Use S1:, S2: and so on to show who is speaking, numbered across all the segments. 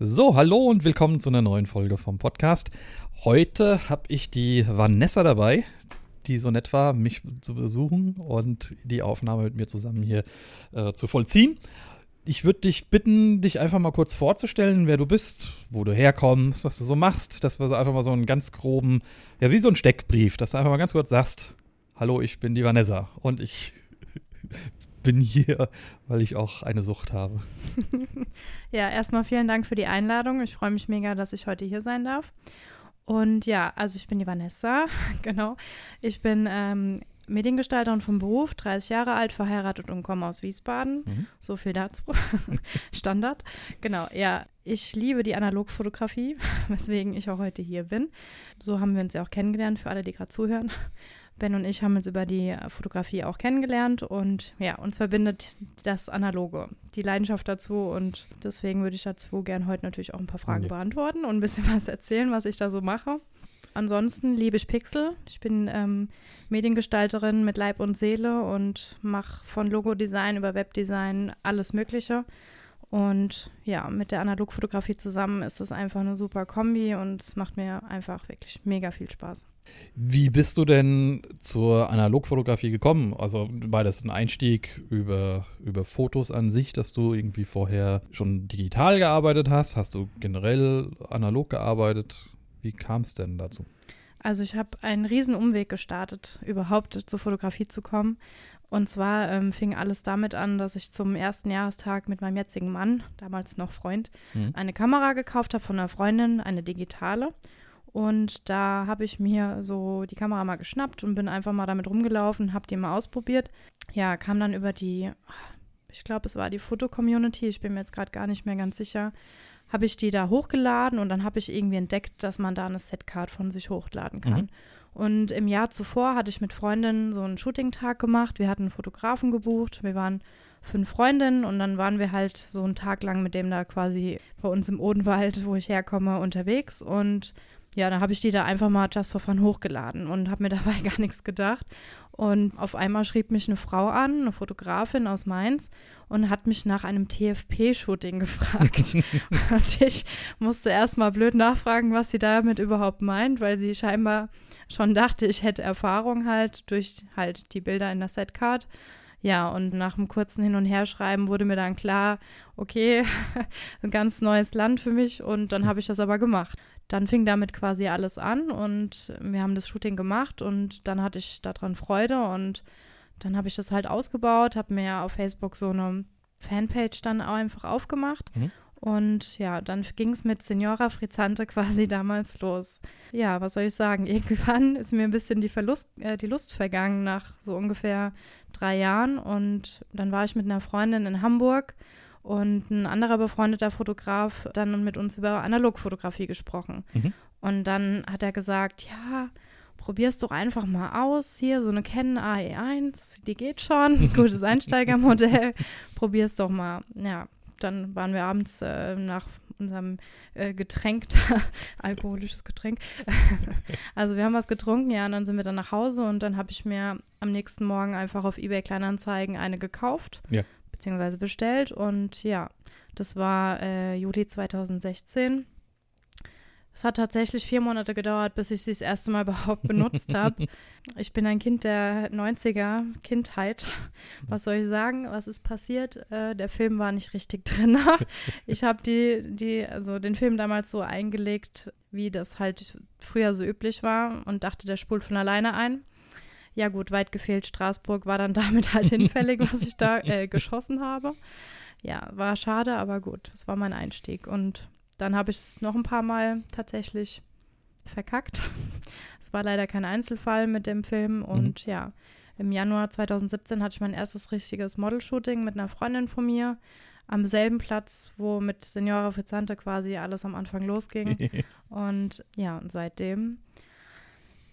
S1: So, hallo und willkommen zu einer neuen Folge vom Podcast. Heute habe ich die Vanessa dabei, die so nett war, mich zu besuchen und die Aufnahme mit mir zusammen hier äh, zu vollziehen. Ich würde dich bitten, dich einfach mal kurz vorzustellen, wer du bist, wo du herkommst, was du so machst, dass wir so einfach mal so einen ganz groben, ja, wie so ein Steckbrief, dass du einfach mal ganz kurz sagst, hallo, ich bin die Vanessa und ich bin hier, weil ich auch eine Sucht habe.
S2: ja, erstmal vielen Dank für die Einladung. Ich freue mich mega, dass ich heute hier sein darf. Und ja, also ich bin die Vanessa, genau. Ich bin ähm, Mediengestalterin vom Beruf, 30 Jahre alt, verheiratet und komme aus Wiesbaden. Mhm. So viel dazu. Standard. Genau, ja. Ich liebe die Analogfotografie, weswegen ich auch heute hier bin. So haben wir uns ja auch kennengelernt, für alle, die gerade zuhören. Ben und ich haben uns über die Fotografie auch kennengelernt und ja, uns verbindet das Analoge, die Leidenschaft dazu und deswegen würde ich dazu gerne heute natürlich auch ein paar Fragen okay. beantworten und ein bisschen was erzählen, was ich da so mache. Ansonsten liebe ich Pixel. Ich bin ähm, Mediengestalterin mit Leib und Seele und mache von Logodesign über Webdesign alles Mögliche. Und ja, mit der Analogfotografie zusammen ist es einfach eine super Kombi und es macht mir einfach wirklich mega viel Spaß.
S1: Wie bist du denn zur Analogfotografie gekommen? Also war das ein Einstieg über, über Fotos an sich, dass du irgendwie vorher schon digital gearbeitet hast? Hast du generell analog gearbeitet? Wie kam es denn dazu?
S2: Also ich habe einen riesen Umweg gestartet, überhaupt zur Fotografie zu kommen. Und zwar ähm, fing alles damit an, dass ich zum ersten Jahrestag mit meinem jetzigen Mann, damals noch Freund, mhm. eine Kamera gekauft habe von einer Freundin, eine digitale. Und da habe ich mir so die Kamera mal geschnappt und bin einfach mal damit rumgelaufen, habe die mal ausprobiert. Ja, kam dann über die, ich glaube, es war die Foto-Community, ich bin mir jetzt gerade gar nicht mehr ganz sicher, habe ich die da hochgeladen und dann habe ich irgendwie entdeckt, dass man da eine Setcard von sich hochladen kann. Mhm. Und im Jahr zuvor hatte ich mit Freundinnen so einen Shooting-Tag gemacht. Wir hatten einen Fotografen gebucht. Wir waren fünf Freundinnen und dann waren wir halt so einen Tag lang mit dem da quasi bei uns im Odenwald, wo ich herkomme, unterwegs. Und ja, dann habe ich die da einfach mal just for fun hochgeladen und habe mir dabei gar nichts gedacht. Und auf einmal schrieb mich eine Frau an, eine Fotografin aus Mainz, und hat mich nach einem TFP-Shooting gefragt. und ich musste erst mal blöd nachfragen, was sie damit überhaupt meint, weil sie scheinbar schon dachte, ich hätte Erfahrung halt durch halt die Bilder in der Setcard. Ja, und nach einem kurzen Hin- und Herschreiben wurde mir dann klar, okay, ein ganz neues Land für mich und dann habe ich das aber gemacht dann fing damit quasi alles an und wir haben das Shooting gemacht und dann hatte ich daran Freude und dann habe ich das halt ausgebaut, habe mir auf Facebook so eine Fanpage dann auch einfach aufgemacht mhm. Und ja, dann ging es mit Signora Frizzante quasi damals los. Ja, was soll ich sagen? Irgendwann ist mir ein bisschen die, Verlust, äh, die Lust vergangen nach so ungefähr drei Jahren und dann war ich mit einer Freundin in Hamburg und ein anderer befreundeter Fotograf dann mit uns über Analogfotografie gesprochen. Mhm. Und dann hat er gesagt, ja, probier's doch einfach mal aus. Hier, so eine Canon AE1, die geht schon. Gutes Einsteigermodell. probier's doch mal. Ja, dann waren wir abends äh, nach unserem äh, Getränk, alkoholisches Getränk. also wir haben was getrunken, ja, und dann sind wir dann nach Hause und dann habe ich mir am nächsten Morgen einfach auf eBay Kleinanzeigen eine gekauft. Ja beziehungsweise bestellt. Und ja, das war äh, Juli 2016. Es hat tatsächlich vier Monate gedauert, bis ich sie das erste Mal überhaupt benutzt habe. Ich bin ein Kind der 90er Kindheit. Was soll ich sagen? Was ist passiert? Äh, der Film war nicht richtig drin. ich habe die, die, also den Film damals so eingelegt, wie das halt früher so üblich war und dachte, der spult von alleine ein ja gut, weit gefehlt, Straßburg war dann damit halt hinfällig, was ich da äh, geschossen habe. Ja, war schade, aber gut, das war mein Einstieg. Und dann habe ich es noch ein paar Mal tatsächlich verkackt. Es war leider kein Einzelfall mit dem Film. Mhm. Und mhm. ja, im Januar 2017 hatte ich mein erstes richtiges Model-Shooting mit einer Freundin von mir am selben Platz, wo mit Signora Fizzante quasi alles am Anfang losging. und ja, und seitdem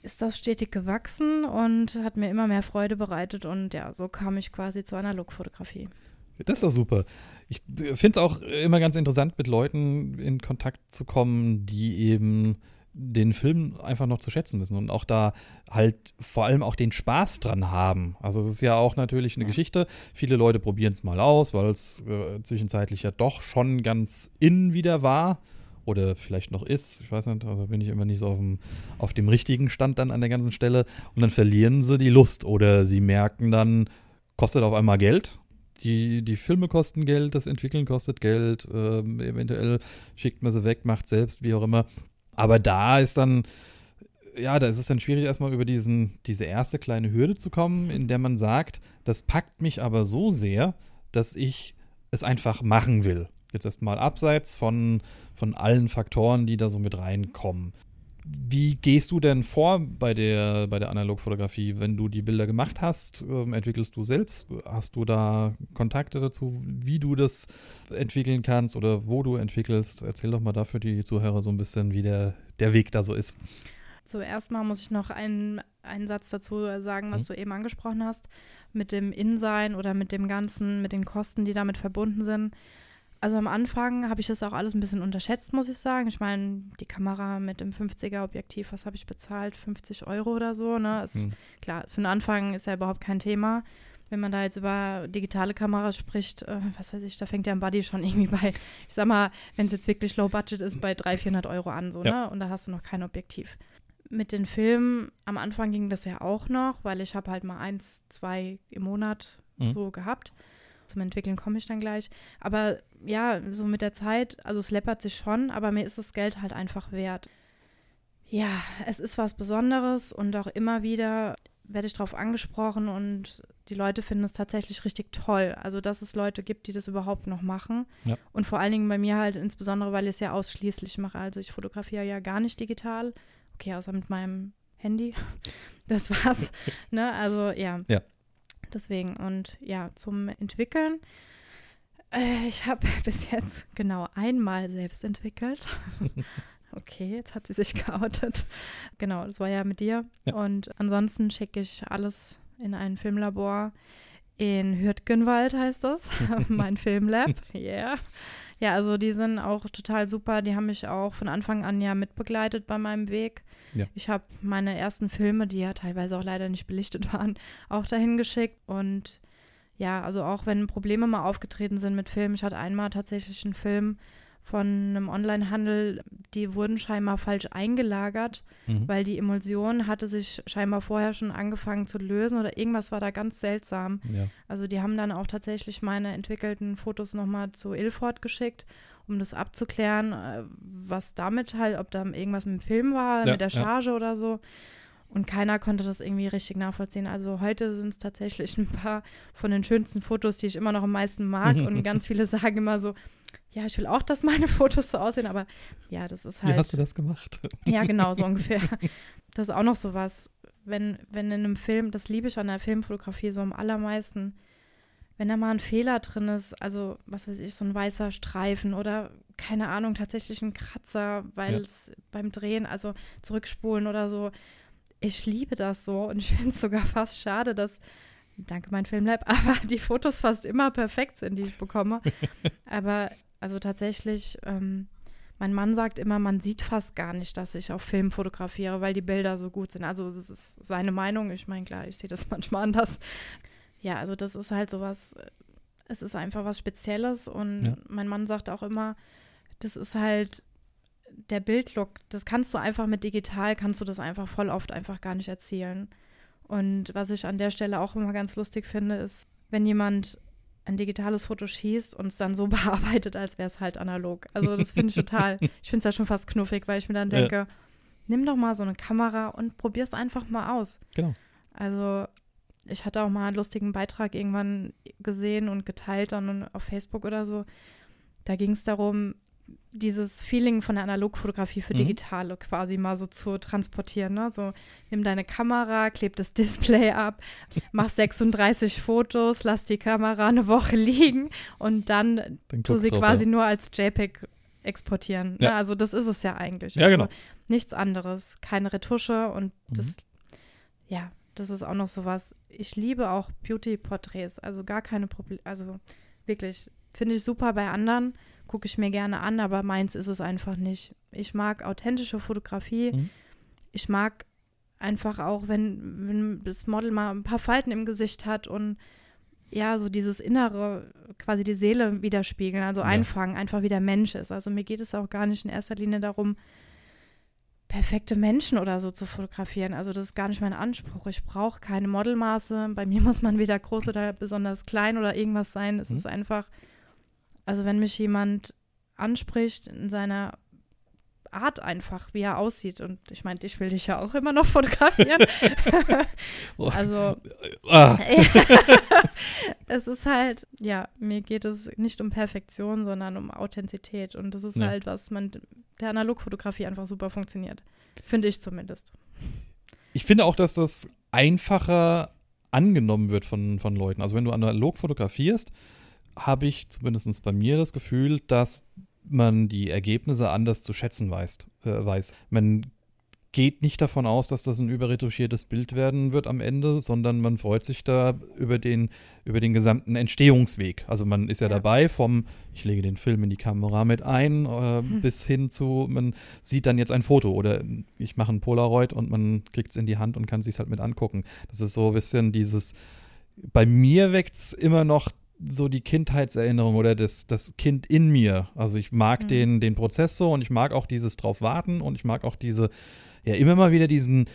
S2: ist das stetig gewachsen und hat mir immer mehr Freude bereitet und ja, so kam ich quasi zur Analogfotografie.
S1: Das ist doch super. Ich finde es auch immer ganz interessant, mit Leuten in Kontakt zu kommen, die eben den Film einfach noch zu schätzen wissen und auch da halt vor allem auch den Spaß dran haben. Also es ist ja auch natürlich eine ja. Geschichte. Viele Leute probieren es mal aus, weil es äh, zwischenzeitlich ja doch schon ganz in wieder war oder vielleicht noch ist. Ich weiß nicht, also bin ich immer nicht so auf dem, auf dem richtigen Stand dann an der ganzen Stelle. Und dann verlieren sie die Lust oder sie merken dann, kostet auf einmal Geld. Die, die Filme kosten Geld, das Entwickeln kostet Geld, ähm, eventuell schickt man sie weg, macht selbst, wie auch immer. Aber da ist dann, ja, da ist es dann schwierig, erstmal über diesen, diese erste kleine Hürde zu kommen, in der man sagt, das packt mich aber so sehr, dass ich es einfach machen will. Jetzt erstmal abseits von, von allen Faktoren, die da so mit reinkommen. Wie gehst du denn vor bei der, bei der Analogfotografie? Wenn du die Bilder gemacht hast, ähm, entwickelst du selbst? Hast du da Kontakte dazu, wie du das entwickeln kannst oder wo du entwickelst? Erzähl doch mal dafür die Zuhörer so ein bisschen, wie der, der Weg da so ist.
S2: Zuerst mal muss ich noch einen, einen Satz dazu sagen, was mhm. du eben angesprochen hast, mit dem Insein oder mit dem Ganzen, mit den Kosten, die damit verbunden sind. Also am Anfang habe ich das auch alles ein bisschen unterschätzt, muss ich sagen. Ich meine, die Kamera mit dem 50er Objektiv, was habe ich bezahlt? 50 Euro oder so, ne? Ist, mhm. Klar, für den Anfang ist ja überhaupt kein Thema. Wenn man da jetzt über digitale Kameras spricht, äh, was weiß ich, da fängt der Buddy schon irgendwie bei, ich sag mal, wenn es jetzt wirklich low budget ist, bei 300, 400 Euro an, so, ja. ne? Und da hast du noch kein Objektiv. Mit den Filmen, am Anfang ging das ja auch noch, weil ich habe halt mal eins, zwei im Monat mhm. so gehabt. Zum Entwickeln komme ich dann gleich. Aber ja, so mit der Zeit, also es läppert sich schon, aber mir ist das Geld halt einfach wert. Ja, es ist was Besonderes und auch immer wieder werde ich darauf angesprochen und die Leute finden es tatsächlich richtig toll. Also, dass es Leute gibt, die das überhaupt noch machen. Ja. Und vor allen Dingen bei mir halt insbesondere, weil ich es ja ausschließlich mache. Also, ich fotografiere ja gar nicht digital. Okay, außer mit meinem Handy. Das war's. ne? Also, ja. ja. Deswegen und ja, zum Entwickeln. Äh, ich habe bis jetzt genau einmal selbst entwickelt. okay, jetzt hat sie sich geoutet. Genau, das war ja mit dir. Ja. Und ansonsten schicke ich alles in ein Filmlabor. In Hürtgenwald heißt das, mein Filmlab. Yeah. Ja, also die sind auch total super. Die haben mich auch von Anfang an ja mitbegleitet bei meinem Weg. Ja. Ich habe meine ersten Filme, die ja teilweise auch leider nicht belichtet waren, auch dahin geschickt. Und ja, also auch wenn Probleme mal aufgetreten sind mit Filmen. Ich hatte einmal tatsächlich einen Film, von einem Onlinehandel, die wurden scheinbar falsch eingelagert, mhm. weil die Emulsion hatte sich scheinbar vorher schon angefangen zu lösen oder irgendwas war da ganz seltsam. Ja. Also die haben dann auch tatsächlich meine entwickelten Fotos nochmal zu Ilford geschickt, um das abzuklären, äh, was damit halt, ob da irgendwas mit dem Film war, ja, mit der Charge ja. oder so. Und keiner konnte das irgendwie richtig nachvollziehen. Also heute sind es tatsächlich ein paar von den schönsten Fotos, die ich immer noch am meisten mag. und ganz viele sagen immer so, ja, ich will auch, dass meine Fotos so aussehen, aber ja, das ist halt.
S1: Wie hast du das gemacht?
S2: Ja, genau, so ungefähr. Das ist auch noch so was, wenn, wenn in einem Film, das liebe ich an der Filmfotografie so am allermeisten, wenn da mal ein Fehler drin ist, also was weiß ich, so ein weißer Streifen oder keine Ahnung, tatsächlich ein Kratzer, weil es ja. beim Drehen, also zurückspulen oder so. Ich liebe das so und ich finde es sogar fast schade, dass danke mein Filmlab, aber die Fotos fast immer perfekt sind, die ich bekomme. aber also tatsächlich, ähm, mein Mann sagt immer, man sieht fast gar nicht, dass ich auf Film fotografiere, weil die Bilder so gut sind. Also das ist seine Meinung. Ich meine, klar, ich sehe das manchmal anders. Ja, also das ist halt sowas, es ist einfach was Spezielles und ja. mein Mann sagt auch immer, das ist halt der Bildlook, das kannst du einfach mit digital, kannst du das einfach voll oft einfach gar nicht erzielen. Und was ich an der Stelle auch immer ganz lustig finde, ist, wenn jemand ein digitales Foto schießt und es dann so bearbeitet, als wäre es halt analog. Also das finde ich total, ich finde es ja schon fast knuffig, weil ich mir dann denke, ja. nimm doch mal so eine Kamera und probier es einfach mal aus. Genau. Also ich hatte auch mal einen lustigen Beitrag irgendwann gesehen und geteilt dann auf Facebook oder so. Da ging es darum, dieses Feeling von der Analogfotografie für mhm. digitale quasi mal so zu transportieren. Ne? So, nimm deine Kamera, kleb das Display ab, mach 36 Fotos, lass die Kamera eine Woche liegen und dann, dann tu sie drauf, quasi ja. nur als JPEG exportieren. Ne? Ja. Ne? Also das ist es ja eigentlich.
S1: Ja, genau.
S2: Also, nichts anderes, keine Retusche und mhm. das, ja, das ist auch noch so was. Ich liebe auch Beauty-Porträts, also gar keine Probleme, also wirklich, finde ich super bei anderen gucke ich mir gerne an, aber meins ist es einfach nicht. Ich mag authentische Fotografie. Mhm. Ich mag einfach auch, wenn, wenn das Model mal ein paar Falten im Gesicht hat und ja, so dieses Innere, quasi die Seele widerspiegeln, also ja. einfangen, einfach wie der Mensch ist. Also mir geht es auch gar nicht in erster Linie darum, perfekte Menschen oder so zu fotografieren. Also das ist gar nicht mein Anspruch. Ich brauche keine Modelmaße. Bei mir muss man weder groß oder besonders klein oder irgendwas sein. Es mhm. ist einfach, also wenn mich jemand anspricht in seiner Art einfach, wie er aussieht. Und ich meine, ich will dich ja auch immer noch fotografieren. also ah. es ist halt, ja, mir geht es nicht um Perfektion, sondern um Authentizität. Und das ist ja. halt, was man der Analogfotografie einfach super funktioniert. Finde ich zumindest.
S1: Ich finde auch, dass das einfacher angenommen wird von, von Leuten. Also wenn du analog fotografierst, habe ich zumindest bei mir das Gefühl, dass man die Ergebnisse anders zu schätzen weiß. Äh, weiß. Man geht nicht davon aus, dass das ein überretuschiertes Bild werden wird am Ende, sondern man freut sich da über den, über den gesamten Entstehungsweg. Also man ist ja, ja. dabei vom, ich lege den Film in die Kamera mit ein, äh, hm. bis hin zu, man sieht dann jetzt ein Foto oder ich mache ein Polaroid und man kriegt es in die Hand und kann sich halt mit angucken. Das ist so ein bisschen dieses, bei mir weckt es immer noch so die Kindheitserinnerung oder das, das Kind in mir. Also ich mag mhm. den, den Prozess so und ich mag auch dieses drauf warten und ich mag auch diese, ja, immer mal wieder diesen,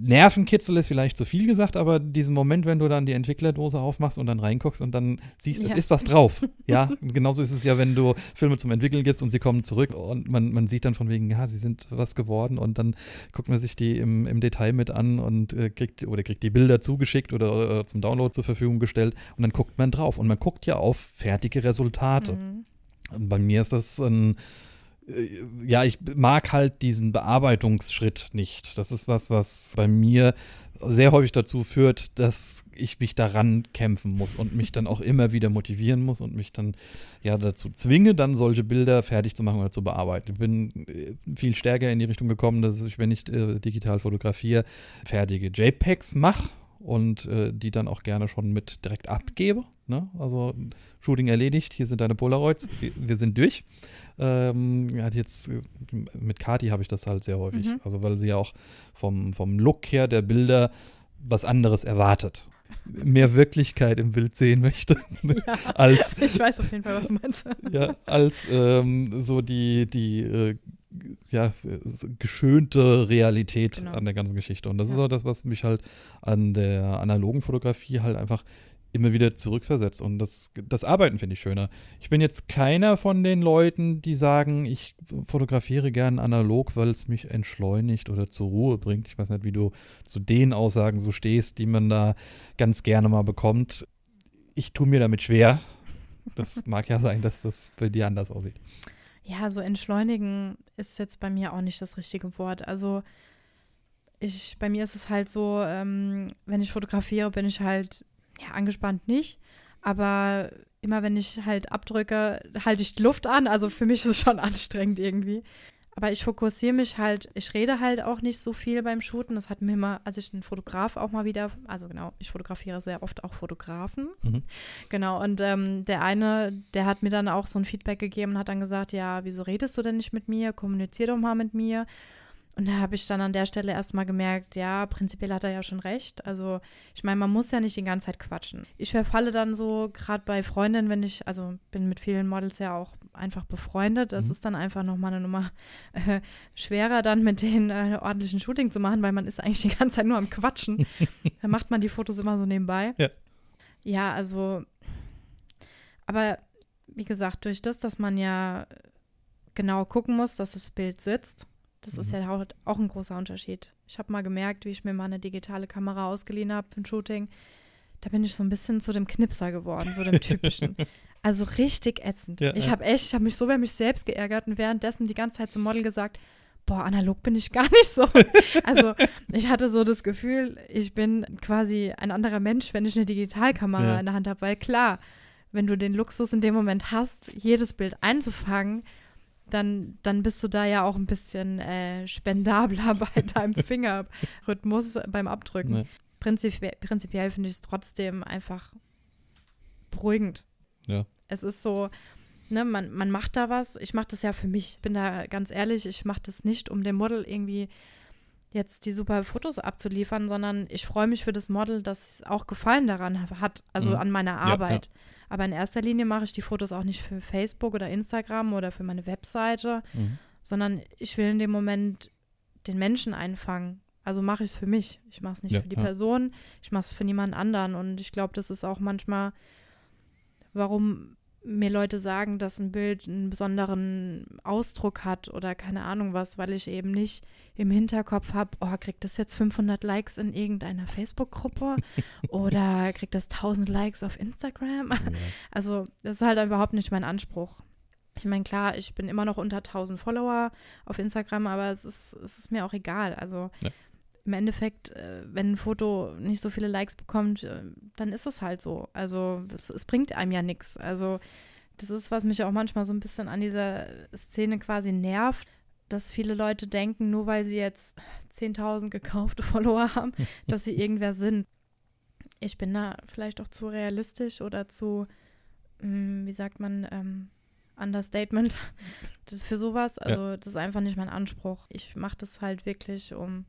S1: Nervenkitzel ist vielleicht zu viel gesagt, aber diesen Moment, wenn du dann die Entwicklerdose aufmachst und dann reinguckst und dann siehst, ja. es ist was drauf. Ja, genauso ist es ja, wenn du Filme zum Entwickeln gibst und sie kommen zurück und man, man sieht dann von wegen, ja, sie sind was geworden und dann guckt man sich die im, im Detail mit an und äh, kriegt oder kriegt die Bilder zugeschickt oder äh, zum Download zur Verfügung gestellt und dann guckt man drauf und man guckt ja auf fertige Resultate. Mhm. Bei mir ist das ein ja, ich mag halt diesen Bearbeitungsschritt nicht. Das ist was, was bei mir sehr häufig dazu führt, dass ich mich daran kämpfen muss und mich dann auch immer wieder motivieren muss und mich dann ja dazu zwinge, dann solche Bilder fertig zu machen oder zu bearbeiten. Ich bin äh, viel stärker in die Richtung gekommen, dass ich, wenn ich äh, digital fotografiere, fertige JPEGs mache und äh, die dann auch gerne schon mit direkt abgebe. Ne? Also Shooting erledigt, hier sind deine Polaroids, wir sind durch. Ähm, ja, jetzt äh, mit Kati habe ich das halt sehr häufig. Mhm. Also weil sie ja auch vom, vom Look her der Bilder was anderes erwartet. Mehr Wirklichkeit im Bild sehen möchte.
S2: Ja, als, ich weiß auf jeden Fall, was du meinst.
S1: ja, als ähm, so die, die äh, ja, geschönte Realität genau. an der ganzen Geschichte. Und das ja. ist auch das, was mich halt an der analogen Fotografie halt einfach immer wieder zurückversetzt. Und das, das Arbeiten finde ich schöner. Ich bin jetzt keiner von den Leuten, die sagen, ich fotografiere gern analog, weil es mich entschleunigt oder zur Ruhe bringt. Ich weiß nicht, wie du zu den Aussagen so stehst, die man da ganz gerne mal bekommt. Ich tue mir damit schwer. Das mag ja sein, dass das bei dir anders aussieht.
S2: Ja, so entschleunigen ist jetzt bei mir auch nicht das richtige Wort. Also ich, bei mir ist es halt so, ähm, wenn ich fotografiere, bin ich halt, ja, angespannt nicht, aber immer wenn ich halt abdrücke, halte ich die Luft an. Also für mich ist es schon anstrengend irgendwie. Aber ich fokussiere mich halt, ich rede halt auch nicht so viel beim Shooten. Das hat mir immer, als ich einen Fotograf auch mal wieder, also genau, ich fotografiere sehr oft auch Fotografen. Mhm. Genau, und ähm, der eine, der hat mir dann auch so ein Feedback gegeben und hat dann gesagt, ja, wieso redest du denn nicht mit mir? Kommunizier doch mal mit mir. Und da habe ich dann an der Stelle erstmal gemerkt, ja, prinzipiell hat er ja schon recht. Also ich meine, man muss ja nicht die ganze Zeit quatschen. Ich verfalle dann so, gerade bei Freundinnen, wenn ich, also bin mit vielen Models ja auch einfach befreundet. Das mhm. ist dann einfach nochmal eine Nummer äh, schwerer, dann mit denen äh, ordentlichen Shooting zu machen, weil man ist eigentlich die ganze Zeit nur am Quatschen. dann macht man die Fotos immer so nebenbei. Ja. Ja, also, aber wie gesagt, durch das, dass man ja genau gucken muss, dass das Bild sitzt, das mhm. ist ja auch ein großer Unterschied. Ich habe mal gemerkt, wie ich mir mal eine digitale Kamera ausgeliehen habe für ein Shooting. Da bin ich so ein bisschen zu dem Knipser geworden, so dem typischen. Also richtig ätzend. Ja, ich habe echt, ich habe mich so bei mich selbst geärgert und währenddessen die ganze Zeit zum Model gesagt, boah, analog bin ich gar nicht so. also ich hatte so das Gefühl, ich bin quasi ein anderer Mensch, wenn ich eine Digitalkamera ja. in der Hand habe, weil klar, wenn du den Luxus in dem Moment hast, jedes Bild einzufangen, dann, dann bist du da ja auch ein bisschen äh, spendabler bei deinem Fingerrhythmus beim Abdrücken. Nee. Prinzipiell, prinzipiell finde ich es trotzdem einfach beruhigend.
S1: Ja.
S2: Es ist so, ne, man, man macht da was. Ich mache das ja für mich. Ich bin da ganz ehrlich, ich mache das nicht, um dem Model irgendwie jetzt die super Fotos abzuliefern, sondern ich freue mich für das Model, das auch Gefallen daran hat, also mhm. an meiner Arbeit. Ja, ja. Aber in erster Linie mache ich die Fotos auch nicht für Facebook oder Instagram oder für meine Webseite, mhm. sondern ich will in dem Moment den Menschen einfangen. Also mache ich es für mich. Ich mache es nicht ja, für die Person, ich mache es für niemand anderen. Und ich glaube, das ist auch manchmal, warum mir Leute sagen, dass ein Bild einen besonderen Ausdruck hat oder keine Ahnung was, weil ich eben nicht im Hinterkopf habe, oh, kriegt das jetzt 500 Likes in irgendeiner Facebook-Gruppe oder kriegt das 1000 Likes auf Instagram? Ja. Also das ist halt überhaupt nicht mein Anspruch. Ich meine, klar, ich bin immer noch unter 1000 Follower auf Instagram, aber es ist, es ist mir auch egal. Also ja. Im Endeffekt, äh, wenn ein Foto nicht so viele Likes bekommt, äh, dann ist es halt so. Also es, es bringt einem ja nichts. Also das ist, was mich auch manchmal so ein bisschen an dieser Szene quasi nervt, dass viele Leute denken, nur weil sie jetzt 10.000 gekaufte Follower haben, dass sie irgendwer sind. Ich bin da vielleicht auch zu realistisch oder zu, hm, wie sagt man, ähm, Understatement für sowas. Also ja. das ist einfach nicht mein Anspruch. Ich mache das halt wirklich, um,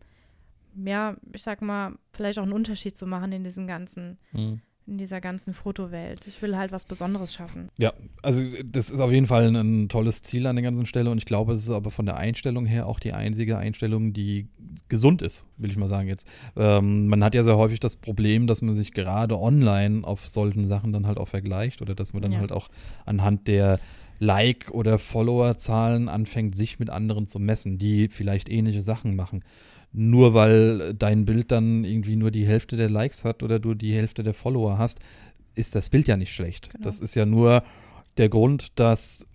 S2: ja, ich sag mal, vielleicht auch einen Unterschied zu machen in diesen ganzen, mhm. in dieser ganzen Fotowelt. Ich will halt was Besonderes schaffen.
S1: Ja, also das ist auf jeden Fall ein, ein tolles Ziel an der ganzen Stelle und ich glaube, es ist aber von der Einstellung her auch die einzige Einstellung, die gesund ist, will ich mal sagen jetzt. Ähm, man hat ja sehr häufig das Problem, dass man sich gerade online auf solchen Sachen dann halt auch vergleicht oder dass man dann ja. halt auch anhand der Like- oder Followerzahlen anfängt, sich mit anderen zu messen, die vielleicht ähnliche Sachen machen. Nur weil dein Bild dann irgendwie nur die Hälfte der Likes hat oder du die Hälfte der Follower hast, ist das Bild ja nicht schlecht. Genau. Das ist ja nur der Grund, dass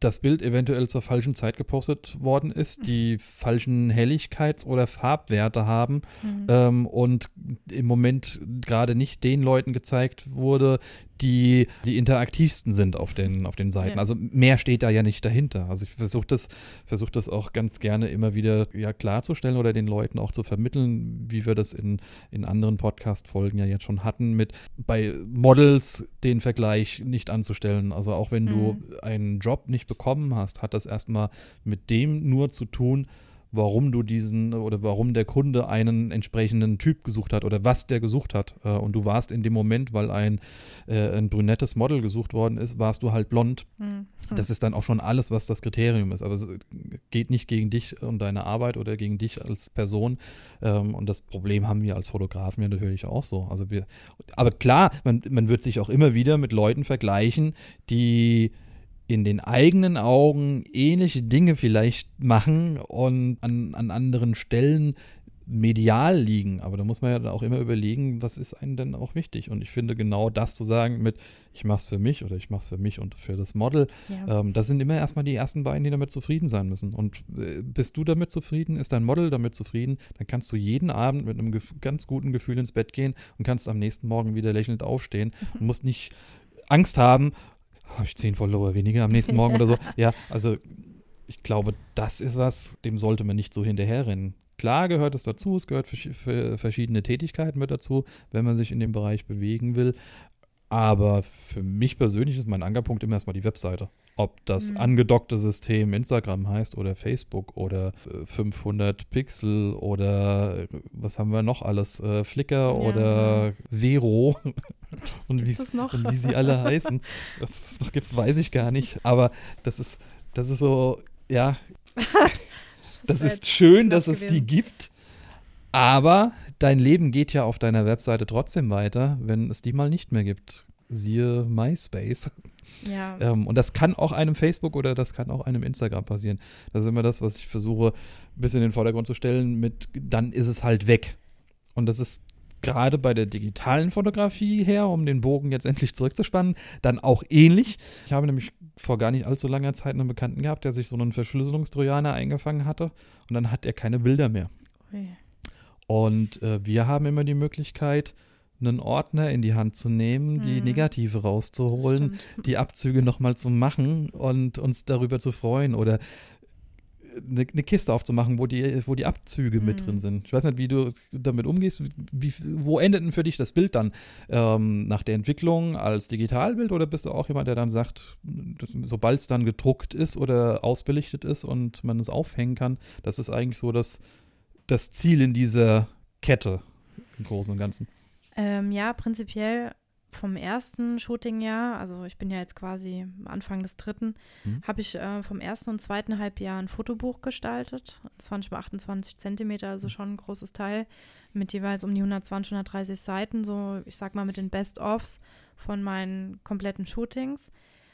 S1: das Bild eventuell zur falschen Zeit gepostet worden ist, die falschen Helligkeits- oder Farbwerte haben mhm. ähm, und im Moment gerade nicht den Leuten gezeigt wurde, die die interaktivsten sind auf den, auf den Seiten. Ja. Also mehr steht da ja nicht dahinter. Also ich versuche das, versuch das auch ganz gerne immer wieder ja, klarzustellen oder den Leuten auch zu vermitteln, wie wir das in, in anderen Podcast-Folgen ja jetzt schon hatten, mit bei Models den Vergleich nicht anzustellen. Also auch wenn mhm. du einen Job nicht bekommen hast, hat das erstmal mit dem nur zu tun, warum du diesen oder warum der Kunde einen entsprechenden Typ gesucht hat oder was der gesucht hat. Äh, und du warst in dem Moment, weil ein, äh, ein brünettes Model gesucht worden ist, warst du halt blond. Mhm. Das ist dann auch schon alles, was das Kriterium ist. Aber es geht nicht gegen dich und deine Arbeit oder gegen dich als Person. Ähm, und das Problem haben wir als Fotografen ja natürlich auch so. Also wir, aber klar, man, man wird sich auch immer wieder mit Leuten vergleichen, die in den eigenen Augen ähnliche Dinge vielleicht machen und an, an anderen Stellen medial liegen. Aber da muss man ja dann auch immer überlegen, was ist einem denn auch wichtig. Und ich finde genau das zu sagen mit, ich mache es für mich oder ich mache es für mich und für das Model, ja. ähm, das sind immer erstmal die ersten beiden, die damit zufrieden sein müssen. Und äh, bist du damit zufrieden, ist dein Model damit zufrieden, dann kannst du jeden Abend mit einem ganz guten Gefühl ins Bett gehen und kannst am nächsten Morgen wieder lächelnd aufstehen und musst nicht Angst haben, habe ich zehn Follower weniger am nächsten Morgen oder so. Ja, also ich glaube, das ist was, dem sollte man nicht so hinterherrennen. Klar gehört es dazu, es gehört für, verschiedene Tätigkeiten mit dazu, wenn man sich in dem Bereich bewegen will. Aber für mich persönlich ist mein Ankerpunkt immer erstmal die Webseite. Ob das mhm. angedockte System Instagram heißt oder Facebook oder 500 äh, Pixel oder was haben wir noch alles? Äh, Flickr ja. oder Vero und, und, wie sie alle heißen. Ob es das noch gibt, weiß ich gar nicht. Aber das ist, das ist so, ja, das, das ist schön, dass es die gibt. Aber dein Leben geht ja auf deiner Webseite trotzdem weiter, wenn es die mal nicht mehr gibt. Siehe MySpace. Ja. Ähm, und das kann auch einem Facebook oder das kann auch einem Instagram passieren. Das ist immer das, was ich versuche, ein bisschen in den Vordergrund zu stellen, mit dann ist es halt weg. Und das ist gerade bei der digitalen Fotografie her, um den Bogen jetzt endlich zurückzuspannen, dann auch ähnlich. Ich habe nämlich vor gar nicht allzu langer Zeit einen Bekannten gehabt, der sich so einen Verschlüsselungstrojaner eingefangen hatte und dann hat er keine Bilder mehr. Ui. Und äh, wir haben immer die Möglichkeit, einen Ordner in die Hand zu nehmen, die mhm. Negative rauszuholen, die Abzüge nochmal zu machen und uns darüber zu freuen oder eine, eine, Kiste aufzumachen, wo die, wo die Abzüge mhm. mit drin sind. Ich weiß nicht, wie du damit umgehst. Wie, wo endet denn für dich das Bild dann? Ähm, nach der Entwicklung als Digitalbild oder bist du auch jemand, der dann sagt, sobald es dann gedruckt ist oder ausbelichtet ist und man es aufhängen kann, das ist eigentlich so das, das Ziel in dieser Kette im Großen und Ganzen?
S2: Ähm, ja, prinzipiell vom ersten Shootingjahr, also ich bin ja jetzt quasi Anfang des dritten, mhm. habe ich äh, vom ersten und zweiten Halbjahr ein Fotobuch gestaltet. 20 bei 28 Zentimeter, also mhm. schon ein großes Teil, mit jeweils um die 120, 130 Seiten, so ich sag mal mit den Best-ofs von meinen kompletten Shootings.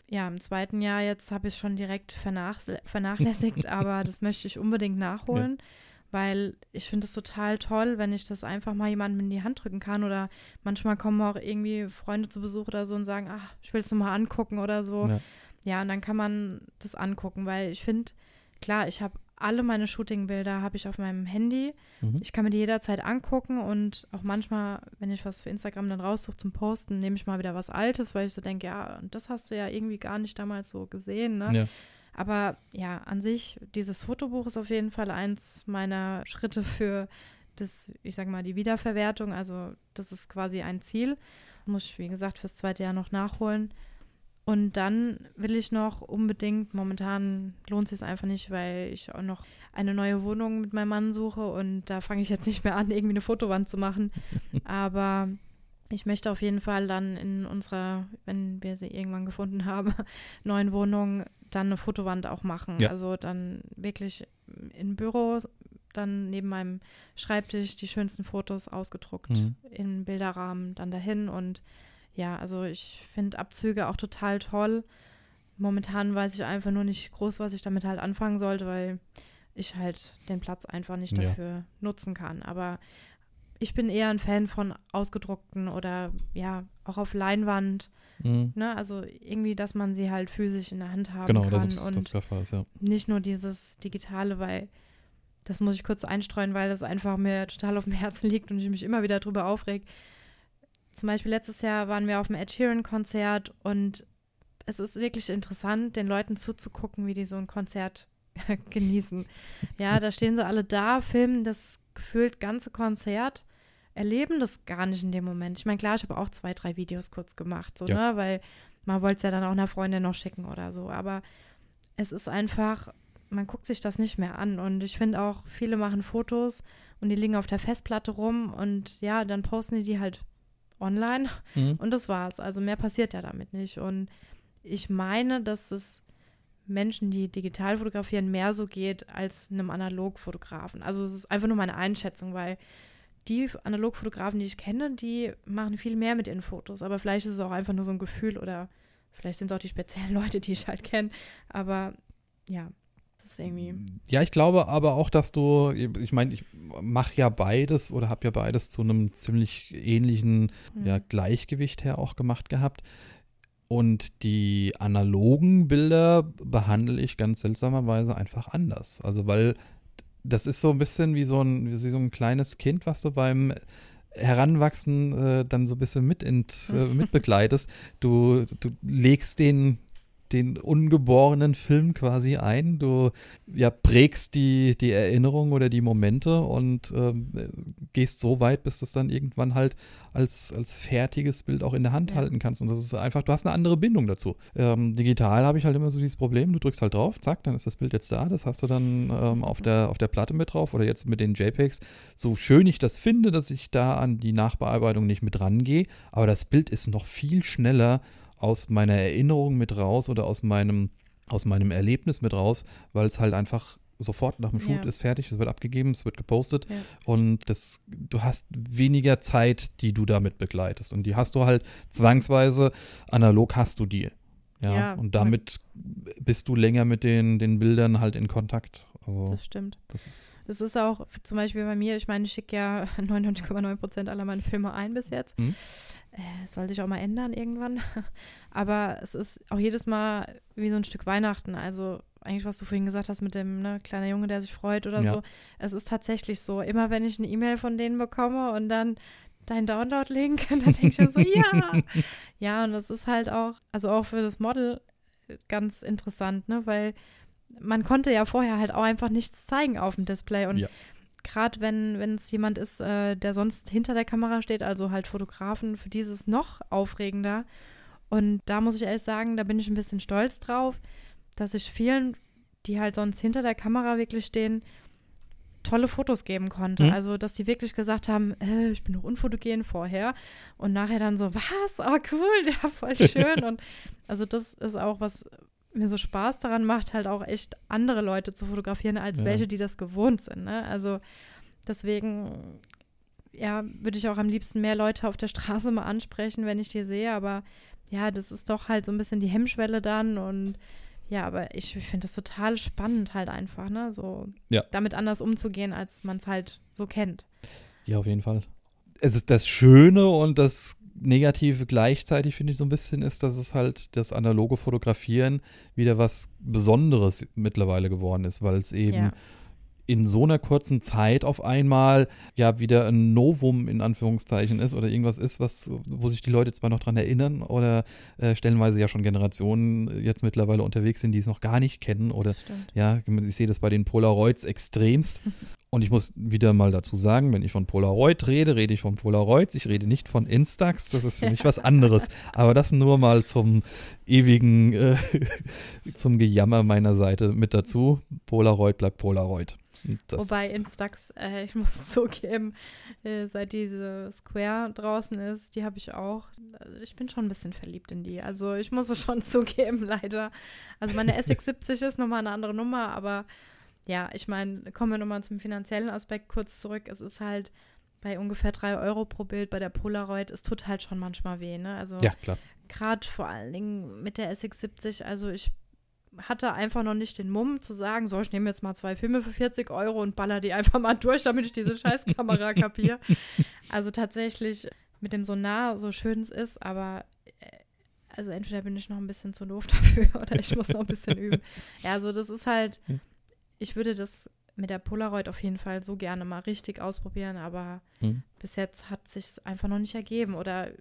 S2: Ja, im zweiten Jahr jetzt habe ich schon direkt vernachlässigt, aber das möchte ich unbedingt nachholen. Ja weil ich finde es total toll, wenn ich das einfach mal jemandem in die Hand drücken kann oder manchmal kommen auch irgendwie Freunde zu Besuch oder so und sagen, ach, ich will es mal angucken oder so. Ja. ja, und dann kann man das angucken, weil ich finde, klar, ich habe alle meine Shootingbilder habe ich auf meinem Handy. Mhm. Ich kann mir die jederzeit angucken und auch manchmal, wenn ich was für Instagram dann raussuche zum Posten, nehme ich mal wieder was Altes, weil ich so denke, ja, das hast du ja irgendwie gar nicht damals so gesehen, ne? Ja. Aber ja, an sich, dieses Fotobuch ist auf jeden Fall eins meiner Schritte für das, ich sage mal, die Wiederverwertung. Also das ist quasi ein Ziel. Muss ich, wie gesagt, fürs zweite Jahr noch nachholen. Und dann will ich noch unbedingt, momentan lohnt es sich einfach nicht, weil ich auch noch eine neue Wohnung mit meinem Mann suche und da fange ich jetzt nicht mehr an, irgendwie eine Fotowand zu machen. Aber ich möchte auf jeden Fall dann in unserer, wenn wir sie irgendwann gefunden haben, neuen Wohnung dann eine Fotowand auch machen. Ja. Also dann wirklich im Büro, dann neben meinem Schreibtisch die schönsten Fotos ausgedruckt mhm. im Bilderrahmen dann dahin. Und ja, also ich finde Abzüge auch total toll. Momentan weiß ich einfach nur nicht groß, was ich damit halt anfangen sollte, weil ich halt den Platz einfach nicht dafür ja. nutzen kann. Aber ich bin eher ein Fan von ausgedruckten oder ja, auch auf Leinwand. Mhm. Ne? Also irgendwie, dass man sie halt physisch in der Hand haben genau, kann. Genau, das, das ist, ja. Nicht nur dieses Digitale, weil das muss ich kurz einstreuen, weil das einfach mir total auf dem Herzen liegt und ich mich immer wieder drüber aufreg. Zum Beispiel letztes Jahr waren wir auf dem Ed Sheeran-Konzert und es ist wirklich interessant, den Leuten zuzugucken, wie die so ein Konzert genießen. Ja, da stehen sie alle da, filmen das gefühlt ganze Konzert, erleben das gar nicht in dem Moment. Ich meine, klar, ich habe auch zwei, drei Videos kurz gemacht, so, ja. ne, weil man wollte es ja dann auch einer Freundin noch schicken oder so, aber es ist einfach, man guckt sich das nicht mehr an und ich finde auch, viele machen Fotos und die liegen auf der Festplatte rum und ja, dann posten die die halt online mhm. und das war's. Also mehr passiert ja damit nicht und ich meine, dass es Menschen, die digital fotografieren, mehr so geht als einem Analogfotografen. Also es ist einfach nur meine Einschätzung, weil die Analogfotografen, die ich kenne, die machen viel mehr mit ihren Fotos. Aber vielleicht ist es auch einfach nur so ein Gefühl oder vielleicht sind es auch die speziellen Leute, die ich halt kenne. Aber ja, das ist irgendwie.
S1: Ja, ich glaube aber auch, dass du, ich meine, ich mache ja beides oder habe ja beides zu einem ziemlich ähnlichen mhm. ja, Gleichgewicht her auch gemacht gehabt. Und die analogen Bilder behandle ich ganz seltsamerweise einfach anders. Also, weil das ist so ein bisschen wie so ein, wie so ein kleines Kind, was du beim Heranwachsen äh, dann so ein bisschen mit ent, äh, mitbegleitest. Du, du legst den den ungeborenen Film quasi ein. Du ja, prägst die, die Erinnerung oder die Momente und ähm, gehst so weit, bis du es dann irgendwann halt als, als fertiges Bild auch in der Hand ja. halten kannst. Und das ist einfach, du hast eine andere Bindung dazu. Ähm, digital habe ich halt immer so dieses Problem, du drückst halt drauf, zack, dann ist das Bild jetzt da. Das hast du dann ähm, auf, der, auf der Platte mit drauf oder jetzt mit den JPEGs. So schön ich das finde, dass ich da an die Nachbearbeitung nicht mit rangehe, aber das Bild ist noch viel schneller aus meiner Erinnerung mit raus oder aus meinem, aus meinem Erlebnis mit raus, weil es halt einfach sofort nach dem Shoot ja. ist fertig, es wird abgegeben, es wird gepostet ja. und das, du hast weniger Zeit, die du damit begleitest und die hast du halt zwangsweise, analog hast du die. Ja, ja und damit bist du länger mit den, den Bildern halt in Kontakt. Also,
S2: das stimmt. Das ist, das ist auch zum Beispiel bei mir, ich meine, ich schicke ja 99,9 Prozent aller meine Filme ein bis jetzt. Mhm. Äh, soll sich auch mal ändern irgendwann. Aber es ist auch jedes Mal wie so ein Stück Weihnachten. Also eigentlich, was du vorhin gesagt hast mit dem ne, kleiner Junge, der sich freut oder ja. so. Es ist tatsächlich so. Immer wenn ich eine E-Mail von denen bekomme und dann dein Download-Link, dann denke ich mir so, ja. ja, und das ist halt auch, also auch für das Model ganz interessant, ne, weil man konnte ja vorher halt auch einfach nichts zeigen auf dem Display. Und
S1: Ja.
S2: gerade wenn es jemand ist, äh, der sonst hinter der Kamera steht, also halt Fotografen, für die ist es noch aufregender. Und da muss ich ehrlich sagen, da bin ich ein bisschen stolz drauf, dass ich vielen, die halt sonst hinter der Kamera wirklich stehen, tolle Fotos geben konnte.
S1: Mhm.
S2: Also, dass die wirklich gesagt haben, äh, ich bin noch unfotogen vorher und nachher dann so, was? Oh, cool, ja, voll schön. und also das ist auch, was mir so Spaß daran macht, halt auch echt andere Leute zu fotografieren, als
S1: Ja.
S2: welche, die das gewohnt sind. Ne? Also deswegen, ja, würde ich auch am liebsten mehr Leute auf der Straße mal ansprechen, wenn ich die sehe. Aber ja, das ist doch halt so ein bisschen die Hemmschwelle dann und ja, aber ich finde das total spannend halt einfach, ne? So
S1: Ja.
S2: damit anders umzugehen, als man es halt so kennt.
S1: Ja, auf jeden Fall. Es ist das Schöne und das Negative gleichzeitig, finde ich so ein bisschen, ist, dass es halt das analoge Fotografieren wieder was Besonderes mittlerweile geworden ist, weil es eben
S2: Ja.
S1: in so einer kurzen Zeit auf einmal ja wieder ein Novum in Anführungszeichen ist oder irgendwas ist, was, wo sich die Leute zwar noch dran erinnern oder äh, stellenweise ja schon Generationen jetzt mittlerweile unterwegs sind, die es noch gar nicht kennen oder ja, ich sehe das bei den Polaroids extremst. Und ich muss wieder mal dazu sagen, wenn ich von Polaroid rede, rede ich von Polaroids. Ich rede nicht von Instax. Das ist für mich was anderes. Aber das nur mal zum ewigen, äh, zum Gejammer meiner Seite mit dazu. Polaroid bleibt Polaroid. Das,
S2: Wobei Instax, äh, ich muss zugeben, äh, seit diese Square draußen ist, die habe ich auch. Also ich bin schon ein bisschen verliebt in die. Also ich muss es schon zugeben, leider. Also meine SX70 ist nochmal eine andere Nummer, aber ja, ich meine, kommen wir nochmal zum finanziellen Aspekt kurz zurück. Es ist halt bei ungefähr drei Euro pro Bild bei der Polaroid, es tut halt schon manchmal weh, ne? Also
S1: ja, klar.
S2: gerade vor allen Dingen mit der SX70, also ich hatte einfach noch nicht den Mumm zu sagen, so, ich nehme jetzt mal zwei Filme für 40 Euro und baller die einfach mal durch, damit ich diese Scheißkamera kapiere. Also tatsächlich mit dem Sonar, so schön es ist, aber äh, also entweder bin ich noch ein bisschen zu doof dafür oder ich muss noch ein bisschen üben. Ja, also das ist halt, ich würde das mit der Polaroid auf jeden Fall so gerne mal richtig ausprobieren, aber
S1: Hm.
S2: bis jetzt hat sich einfach noch nicht ergeben. Oder äh,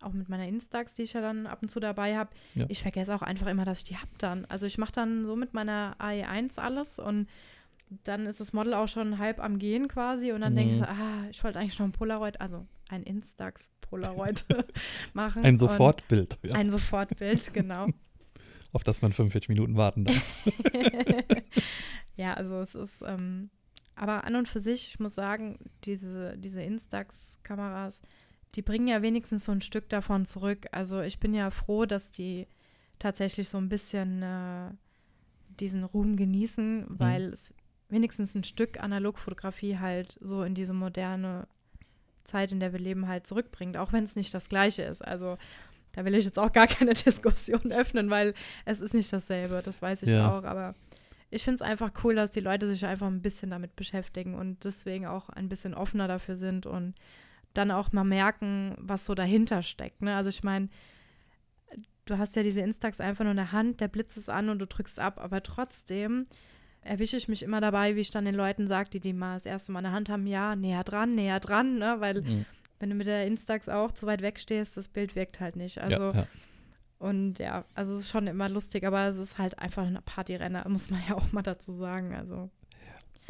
S2: auch mit meiner Instax, die ich ja dann ab und zu dabei habe.
S1: Ja.
S2: Ich vergesse auch einfach immer, dass ich die habe dann. Also ich mache dann so mit meiner AE1 alles und dann ist das Model auch schon halb am Gehen quasi und dann denke ich
S1: Mhm.
S2: so, ah, ich wollte eigentlich noch ein Polaroid, also ein Instax Polaroid machen.
S1: Ein Sofortbild, ja,
S2: Ein Sofortbild, genau.
S1: Auf das man 45 Minuten warten darf.
S2: ja, also es ist, ähm, aber an und für sich, ich muss sagen, diese, diese Instax-Kameras, die bringen ja wenigstens so ein Stück davon zurück. Also ich bin ja froh, dass die tatsächlich so ein bisschen äh, diesen Ruhm genießen, weil es wenigstens ein Stück Analogfotografie halt so in diese moderne Zeit, in der wir leben, halt zurückbringt, auch wenn es nicht das Gleiche ist. Also da will ich jetzt auch gar keine Diskussion öffnen, weil es ist nicht dasselbe, das weiß ich
S1: Ja.
S2: auch, aber ich finde es einfach cool, dass die Leute sich einfach ein bisschen damit beschäftigen und deswegen auch ein bisschen offener dafür sind und dann auch mal merken, was so dahinter steckt. Ne? Also ich meine, du hast ja diese Instax einfach nur in der Hand, der Blitz ist an und du drückst ab, aber trotzdem erwische ich mich immer dabei, wie ich dann den Leuten sage, die die mal das erste Mal in der Hand haben, ja, näher dran, näher dran, ne? weil
S1: Mhm.
S2: Wenn du mit der Instax auch zu weit weg stehst, das Bild wirkt halt nicht. Also
S1: ja, ja.
S2: und ja, also es ist schon immer lustig, aber es ist halt einfach eine Partyrenner, muss man ja auch mal dazu sagen. Also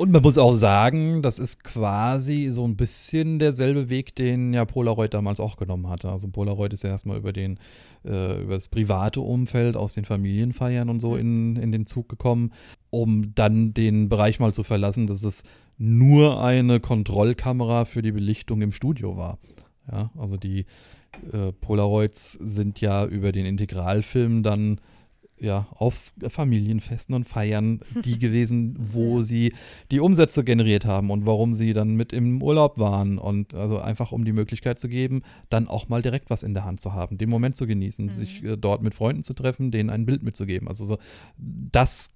S1: Und man muss auch sagen, das ist quasi so ein bisschen derselbe Weg, den ja Polaroid damals auch genommen hatte. Also Polaroid ist ja erstmal über den, äh, über das private Umfeld aus den Familienfeiern und so in, in den Zug gekommen, um dann den Bereich mal zu verlassen, dass es nur eine Kontrollkamera für die Belichtung im Studio war. Ja, also die äh, Polaroids sind ja über den Integralfilm dann ja, auf Familienfesten und Feiern die gewesen, wo
S2: Ja.
S1: sie die Umsätze generiert haben und warum sie dann mit im Urlaub waren und also einfach um die Möglichkeit zu geben, dann auch mal direkt was in der Hand zu haben, den Moment zu genießen,
S2: Mhm.
S1: sich äh, dort mit Freunden zu treffen, denen ein Bild mitzugeben. Also so, das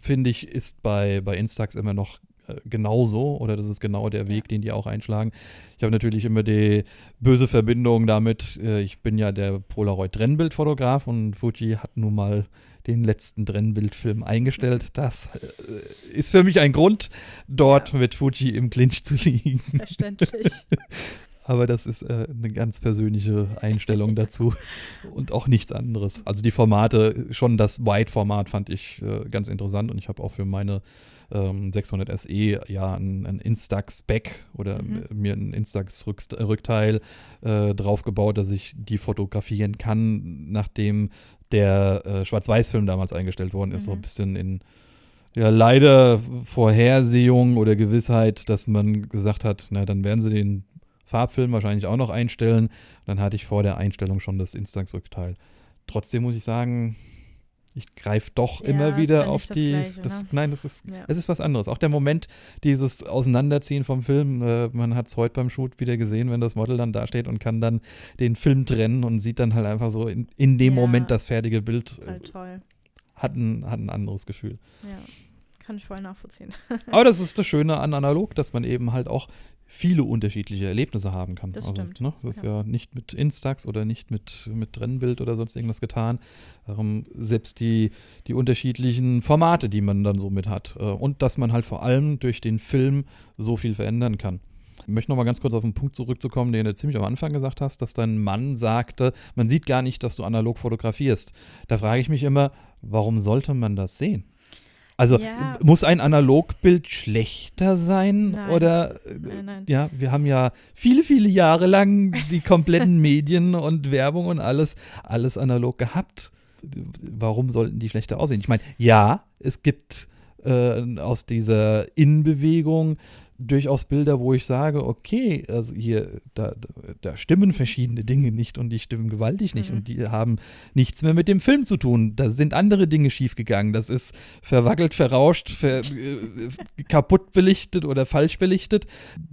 S1: finde ich ist bei, bei Instax immer noch genauso oder das ist genau der Weg, den die auch einschlagen. Ich habe natürlich immer die böse Verbindung damit, äh, ich bin ja der Polaroid-Trennbildfotograf und Fuji hat nun mal den letzten Trennbildfilm eingestellt. Das äh, ist für mich ein Grund, dort
S2: Ja.
S1: mit Fuji im Clinch zu liegen.
S2: verständlich.
S1: aber das ist äh, eine ganz persönliche Einstellung dazu und auch nichts anderes. Also die Formate, schon das Wide-Format fand ich äh, ganz interessant und ich habe auch für meine ähm, 600 SE ja ein, ein Instax-Back oder mhm. mir ein Instax-Rückteil äh, draufgebaut, dass ich die fotografieren kann, nachdem der äh, Schwarz-Weiß-Film damals eingestellt worden ist, mhm. so ein bisschen in ja, leider Vorhersehung oder Gewissheit, dass man gesagt hat, na, dann werden sie den Farbfilm wahrscheinlich auch noch einstellen. Dann hatte ich vor der Einstellung schon das Instax-Rückteil. Trotzdem muss ich sagen, ich greife doch ja, immer wieder ja auf die. Das Gleiche, das, ne? Nein, das ist, ja. es ist was anderes. Auch der Moment, dieses Auseinanderziehen vom Film, äh, man hat es heute beim Shoot wieder gesehen, wenn das Model dann dasteht und kann dann den Film trennen und sieht dann halt einfach so in, in dem Moment das fertige Bild.
S2: Äh, toll.
S1: Hat ein, hat ein anderes Gefühl.
S2: Ja. Kann ich voll nachvollziehen.
S1: Aber das ist das Schöne an analog, dass man eben halt auch viele unterschiedliche Erlebnisse haben kann.
S2: Das also, stimmt.
S1: Ne, das ist ja. ja nicht mit Instax oder nicht mit, mit Trennbild oder sonst irgendwas getan. Darum selbst die, die unterschiedlichen Formate, die man dann so mit hat. Äh, und dass man halt vor allem durch den Film so viel verändern kann. Ich möchte noch mal ganz kurz auf den Punkt zurückzukommen, den du ziemlich am Anfang gesagt hast, dass dein Mann sagte, man sieht gar nicht, dass du analog fotografierst. Da frage ich mich immer, warum sollte man das sehen? Also ja. muss ein Analogbild schlechter sein? Nein. Oder
S2: nein, nein.
S1: ja, wir haben ja viele, viele Jahre lang die kompletten Medien und Werbung und alles, alles analog gehabt. Warum sollten die schlechter aussehen? Ich meine, ja, es gibt äh, aus dieser Innenbewegung durchaus Bilder, wo ich sage, okay, also hier, da, da stimmen verschiedene Dinge nicht und die stimmen gewaltig nicht mhm. und die haben nichts mehr mit dem Film zu tun. Da sind andere Dinge schiefgegangen. Das ist verwackelt, verrauscht, ver, äh, kaputt belichtet oder falsch belichtet.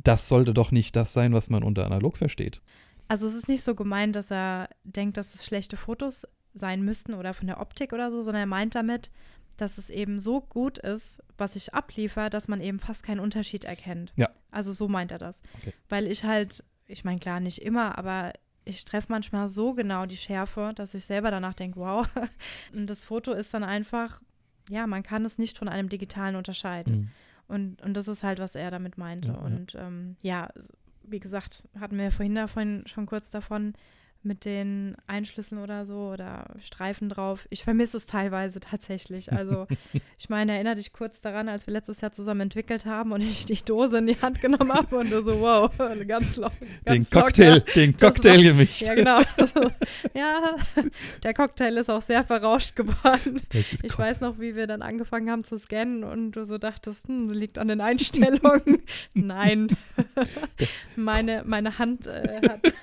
S1: Das sollte doch nicht das sein, was man unter analog versteht.
S2: Also es ist nicht so gemeint, dass er denkt, dass es schlechte Fotos sein müssten oder von der Optik oder so, sondern er meint damit, dass es eben so gut ist, was ich abliefere, dass man eben fast keinen Unterschied erkennt.
S1: Ja.
S2: Also so meint er das. Okay. Weil ich halt, ich meine klar nicht immer, aber ich treffe manchmal so genau die Schärfe, dass ich selber danach denke, wow. Und das Foto ist dann einfach, ja, man kann es nicht von einem digitalen unterscheiden. Mhm. Und, und das ist halt, was er damit meinte. Ja, und ja, ähm, ja wie gesagt, hatten wir vorhin davon schon kurz davon, mit den Einschlüssen oder so oder Streifen drauf. Ich vermisse es teilweise tatsächlich. Also ich meine, erinnere dich kurz daran, als wir letztes Jahr zusammen entwickelt haben und ich die Dose in die Hand genommen habe und du so, wow, ganz locker.
S1: Den Cocktail, locker. den Cocktail war, gemischt.
S2: Ja, genau. Also, ja, der Cocktail ist auch sehr verrauscht geworden. Ich weiß noch, wie wir dann angefangen haben zu scannen und du so dachtest, hm, sie liegt an den Einstellungen. Nein. meine, meine Hand äh, hat,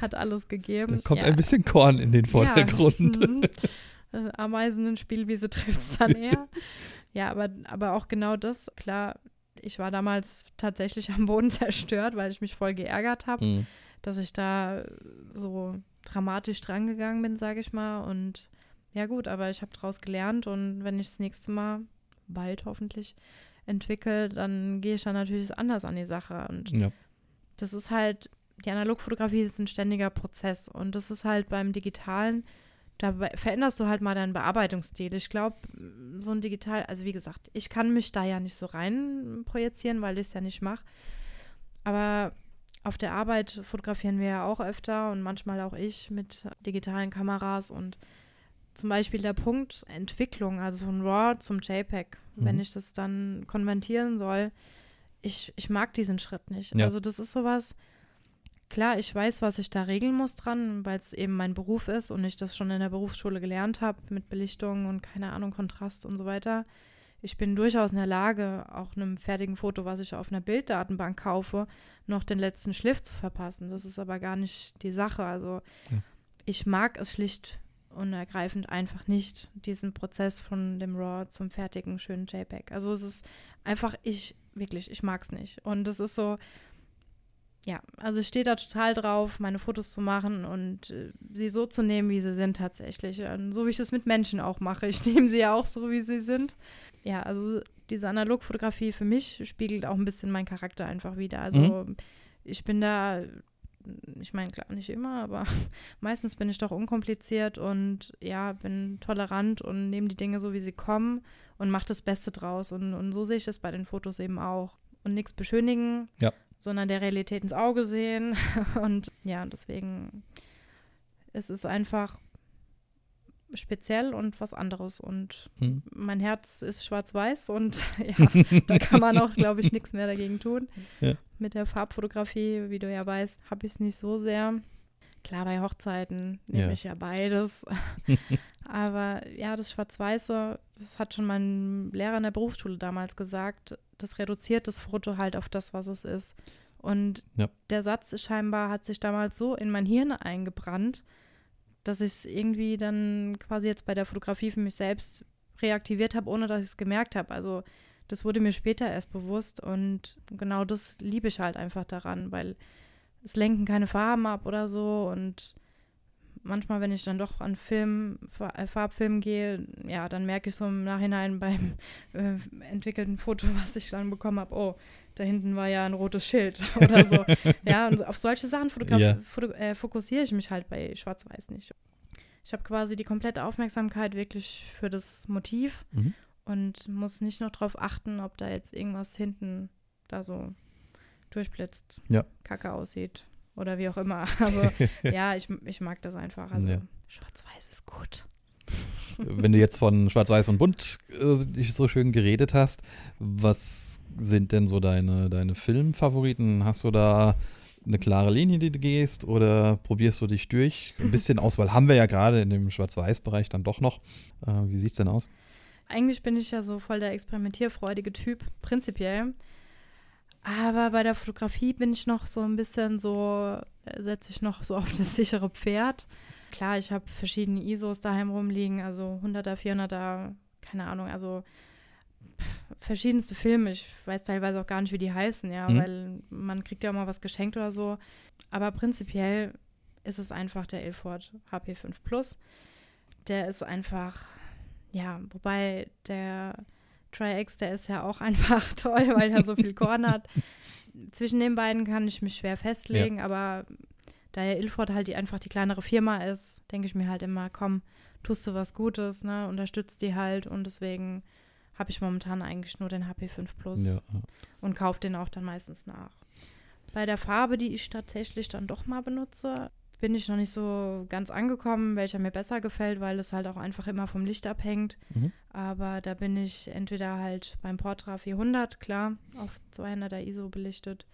S2: hat alles Bonus gegeben.
S1: Da kommt ja. ein bisschen Korn in den Vordergrund. Ja. Mhm.
S2: Äh, Ameisen in Spielwiese trifft es dann eher. ja, aber, aber auch genau das, klar, ich war damals tatsächlich am Boden zerstört, weil ich mich voll geärgert habe, mhm. dass ich da so dramatisch drangegangen bin, sage ich mal. Und ja gut, aber ich habe daraus gelernt und wenn ich das nächste Mal, bald hoffentlich, entwickle, dann gehe ich dann natürlich anders an die Sache. Und ja. das ist halt die Analogfotografie ist ein ständiger Prozess und das ist halt beim Digitalen, da veränderst du halt mal deinen Bearbeitungsstil. Ich glaube, so ein Digital, also wie gesagt, ich kann mich da ja nicht so rein projizieren, weil ich es ja nicht mache. Aber auf der Arbeit fotografieren wir ja auch öfter und manchmal auch ich mit digitalen Kameras und zum Beispiel der Punkt Entwicklung, also von RAW zum JPEG, mhm. wenn ich das dann konvertieren soll, ich, ich mag diesen Schritt nicht. Ja. Also das ist sowas, Klar, ich weiß, was ich da regeln muss dran, weil es eben mein Beruf ist und ich das schon in der Berufsschule gelernt habe mit Belichtung und keine Ahnung, Kontrast und so weiter. Ich bin durchaus in der Lage, auch einem fertigen Foto, was ich auf einer Bilddatenbank kaufe, noch den letzten Schliff zu verpassen. Das ist aber gar nicht die Sache. Also ja. ich mag es schlicht und ergreifend einfach nicht, diesen Prozess von dem RAW zum fertigen, schönen JPEG. Also es ist einfach, ich, wirklich, ich mag es nicht. Und es ist so, ja, also ich stehe da total drauf, meine Fotos zu machen und äh, sie so zu nehmen, wie sie sind tatsächlich. Und so wie ich es mit Menschen auch mache. Ich nehme sie ja auch so, wie sie sind. Ja, also diese Analogfotografie für mich spiegelt auch ein bisschen meinen Charakter einfach wieder. Also mhm. ich bin da, ich meine, klar, nicht immer, aber meistens bin ich doch unkompliziert und ja, bin tolerant und nehme die Dinge so, wie sie kommen und mache das Beste draus. Und, und so sehe ich das bei den Fotos eben auch. Und nichts beschönigen,
S1: ja
S2: sondern der Realität ins Auge sehen. Und ja, deswegen ist es einfach speziell und was anderes. Und hm. mein Herz ist schwarz-weiß und ja, da kann man auch, glaube ich, nichts mehr dagegen tun. Ja. Mit der Farbfotografie, wie du ja weißt, habe ich es nicht so sehr. Klar, bei Hochzeiten nehme ja. ich ja beides. Aber ja, das Schwarz-Weiße, das hat schon mein Lehrer in der Berufsschule damals gesagt, das reduziert das Foto halt auf das, was es ist. Und ja. der Satz scheinbar hat sich damals so in mein Hirn eingebrannt, dass ich es irgendwie dann quasi jetzt bei der Fotografie für mich selbst reaktiviert habe, ohne dass ich es gemerkt habe. Also das wurde mir später erst bewusst und genau das liebe ich halt einfach daran, weil es lenken keine Farben ab oder so und manchmal, wenn ich dann doch an Film, äh, Farbfilm gehe, ja, dann merke ich so im Nachhinein beim äh, entwickelten Foto, was ich dann bekommen habe, oh, da hinten war ja ein rotes Schild oder so. ja, und auf solche Sachen yeah. äh, fokussiere ich mich halt bei Schwarz-Weiß nicht. Ich habe quasi die komplette Aufmerksamkeit wirklich für das Motiv mhm. und muss nicht noch darauf achten, ob da jetzt irgendwas hinten da so durchblitzt, ja. kacke aussieht oder wie auch immer. Also ja, ich, ich mag das einfach. Also ja. schwarz-weiß ist gut.
S1: Wenn du jetzt von Schwarz-Weiß und Bunt äh, so schön geredet hast, was sind denn so deine, deine Filmfavoriten? Hast du da eine klare Linie, die du gehst oder probierst du dich durch? Ein bisschen Auswahl haben wir ja gerade in dem Schwarz-Weiß-Bereich dann doch noch. Äh, wie sieht es denn aus?
S2: Eigentlich bin ich ja so voll der experimentierfreudige Typ, prinzipiell. Aber bei der Fotografie bin ich noch so ein bisschen so, äh, setze ich noch so auf das sichere Pferd. Klar, ich habe verschiedene ISOs daheim rumliegen, also 100er, 400er, keine Ahnung, also verschiedenste Filme. Ich weiß teilweise auch gar nicht, wie die heißen, ja, mhm. weil man kriegt ja auch mal was geschenkt oder so. Aber prinzipiell ist es einfach der Ilford HP5 Plus. Der ist einfach, ja, wobei der Tri-X, der ist ja auch einfach toll, weil er so viel Korn hat. Zwischen den beiden kann ich mich schwer festlegen, ja. aber da ja Ilford halt die, einfach die kleinere Firma ist, denke ich mir halt immer, komm, tust du was Gutes, ne, unterstützt die halt und deswegen habe ich momentan eigentlich nur den HP5 Plus ja. und kaufe den auch dann meistens nach. Bei der Farbe, die ich tatsächlich dann doch mal benutze, bin ich noch nicht so ganz angekommen, welcher mir besser gefällt, weil es halt auch einfach immer vom Licht abhängt. Mhm. Aber da bin ich entweder halt beim Portra 400, klar, auf 200er ISO belichtet,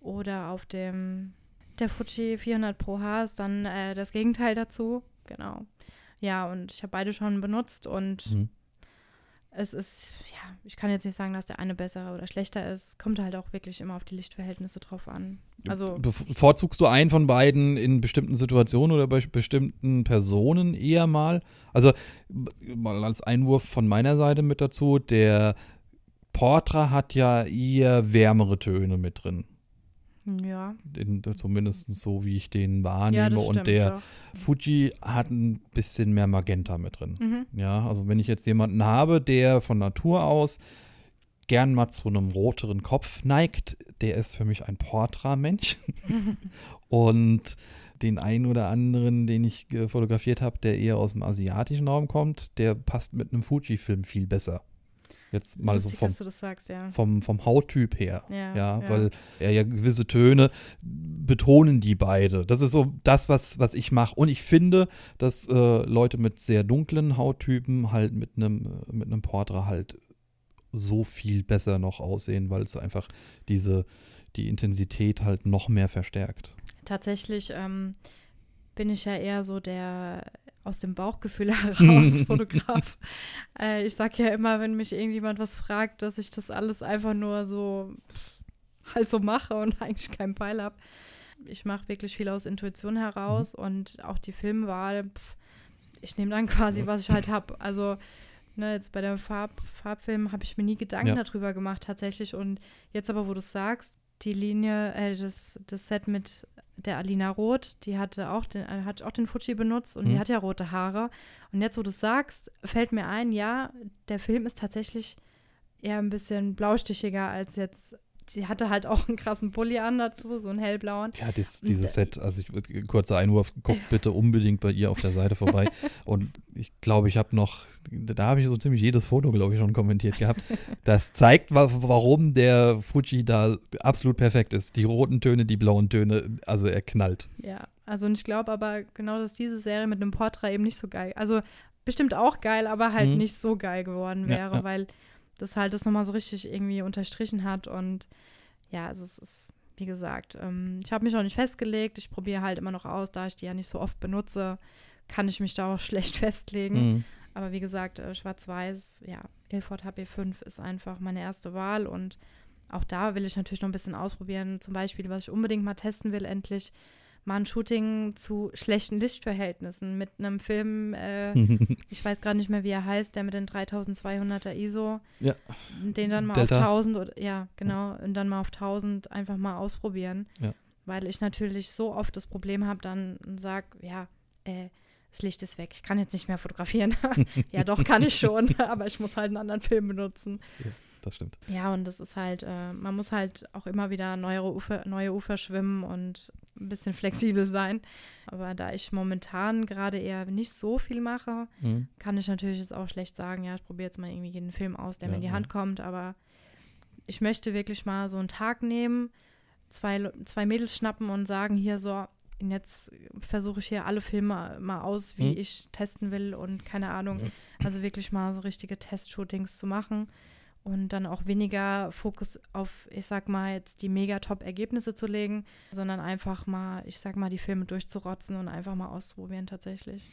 S2: oder auf dem der Fuji 400 Pro H ist dann äh, das Gegenteil dazu. Genau. Ja, und ich habe beide schon benutzt und mhm es ist, ja, ich kann jetzt nicht sagen, dass der eine besser oder schlechter ist. Kommt halt auch wirklich immer auf die Lichtverhältnisse drauf an. Also
S1: bevorzugst du einen von beiden in bestimmten Situationen oder bei bestimmten Personen eher mal? Also mal als Einwurf von meiner Seite mit dazu, der Portra hat ja eher wärmere Töne mit drin.
S2: Ja.
S1: In, zumindest so, wie ich den wahrnehme. Ja, und der ja. Fuji hat ein bisschen mehr Magenta mit drin. Mhm. Ja, also wenn ich jetzt jemanden habe, der von Natur aus gern mal zu einem roteren Kopf neigt, der ist für mich ein Portra-Mensch. und den einen oder anderen, den ich fotografiert habe, der eher aus dem asiatischen Raum kommt, der passt mit einem Fuji-Film viel besser. Jetzt mal Lustig, so vom,
S2: sagst, ja.
S1: vom, vom Hauttyp her. Ja, ja, ja, weil er ja gewisse Töne betonen die beide. Das ist so das, was, was ich mache. Und ich finde, dass äh, Leute mit sehr dunklen Hauttypen halt mit einem mit einem Portra halt so viel besser noch aussehen, weil es einfach diese die Intensität halt noch mehr verstärkt.
S2: Tatsächlich ähm, bin ich ja eher so der aus dem Bauchgefühl heraus Fotograf. äh, ich sage ja immer, wenn mich irgendjemand was fragt, dass ich das alles einfach nur so halt so mache und eigentlich keinen Peil habe. Ich mache wirklich viel aus Intuition heraus mhm. und auch die Filmwahl, pff, ich nehme dann quasi, was ich halt habe. Also ne, jetzt bei der Farb, Farbfilm habe ich mir nie Gedanken ja. darüber gemacht tatsächlich und jetzt aber, wo du sagst, die Linie, äh, das, das Set mit der Alina Roth, die hatte auch den, äh, hat auch den Fuji benutzt und mhm. die hat ja rote Haare. Und jetzt, wo du es sagst, fällt mir ein, ja, der Film ist tatsächlich eher ein bisschen blaustichiger als jetzt sie hatte halt auch einen krassen Pulli an dazu, so einen hellblauen.
S1: Ja, das, dieses Set, also ich, kurzer Einwurf, guckt bitte unbedingt bei ihr auf der Seite vorbei. Und ich glaube, ich habe noch, da habe ich so ziemlich jedes Foto, glaube ich, schon kommentiert gehabt. Das zeigt, warum der Fuji da absolut perfekt ist. Die roten Töne, die blauen Töne, also er knallt.
S2: Ja, also und ich glaube aber genau, dass diese Serie mit einem Porträt eben nicht so geil, also bestimmt auch geil, aber halt mhm. nicht so geil geworden wäre, ja, ja. weil das halt das nochmal so richtig irgendwie unterstrichen hat. Und ja, also es ist, wie gesagt, ähm, ich habe mich noch nicht festgelegt. Ich probiere halt immer noch aus, da ich die ja nicht so oft benutze, kann ich mich da auch schlecht festlegen. Mhm. Aber wie gesagt, äh, Schwarz-Weiß, ja, Ilford HP5 ist einfach meine erste Wahl und auch da will ich natürlich noch ein bisschen ausprobieren. Zum Beispiel, was ich unbedingt mal testen will, endlich mal ein Shooting zu schlechten Lichtverhältnissen mit einem Film, äh, ich weiß gerade nicht mehr, wie er heißt, der mit den 3200er ISO,
S1: ja.
S2: den dann mal Delta. auf 1000 oder ja, genau, und dann mal auf 1000 einfach mal ausprobieren,
S1: ja.
S2: weil ich natürlich so oft das Problem habe, dann sag, ja, äh, das Licht ist weg, ich kann jetzt nicht mehr fotografieren. ja, doch kann ich schon, aber ich muss halt einen anderen Film benutzen.
S1: Ja das stimmt.
S2: Ja, und das ist halt, äh, man muss halt auch immer wieder neue Ufer, neue Ufer schwimmen und ein bisschen flexibel sein. Aber da ich momentan gerade eher nicht so viel mache, mhm. kann ich natürlich jetzt auch schlecht sagen, ja, ich probiere jetzt mal irgendwie jeden Film aus, der ja, mir in die Hand ja. kommt. Aber ich möchte wirklich mal so einen Tag nehmen, zwei, zwei Mädels schnappen und sagen hier so, jetzt versuche ich hier alle Filme mal aus, wie mhm. ich testen will und keine Ahnung. Also wirklich mal so richtige Testshootings zu machen und dann auch weniger Fokus auf, ich sag mal, jetzt die mega Top-Ergebnisse zu legen, sondern einfach mal, ich sag mal, die Filme durchzurotzen und einfach mal auszuprobieren tatsächlich.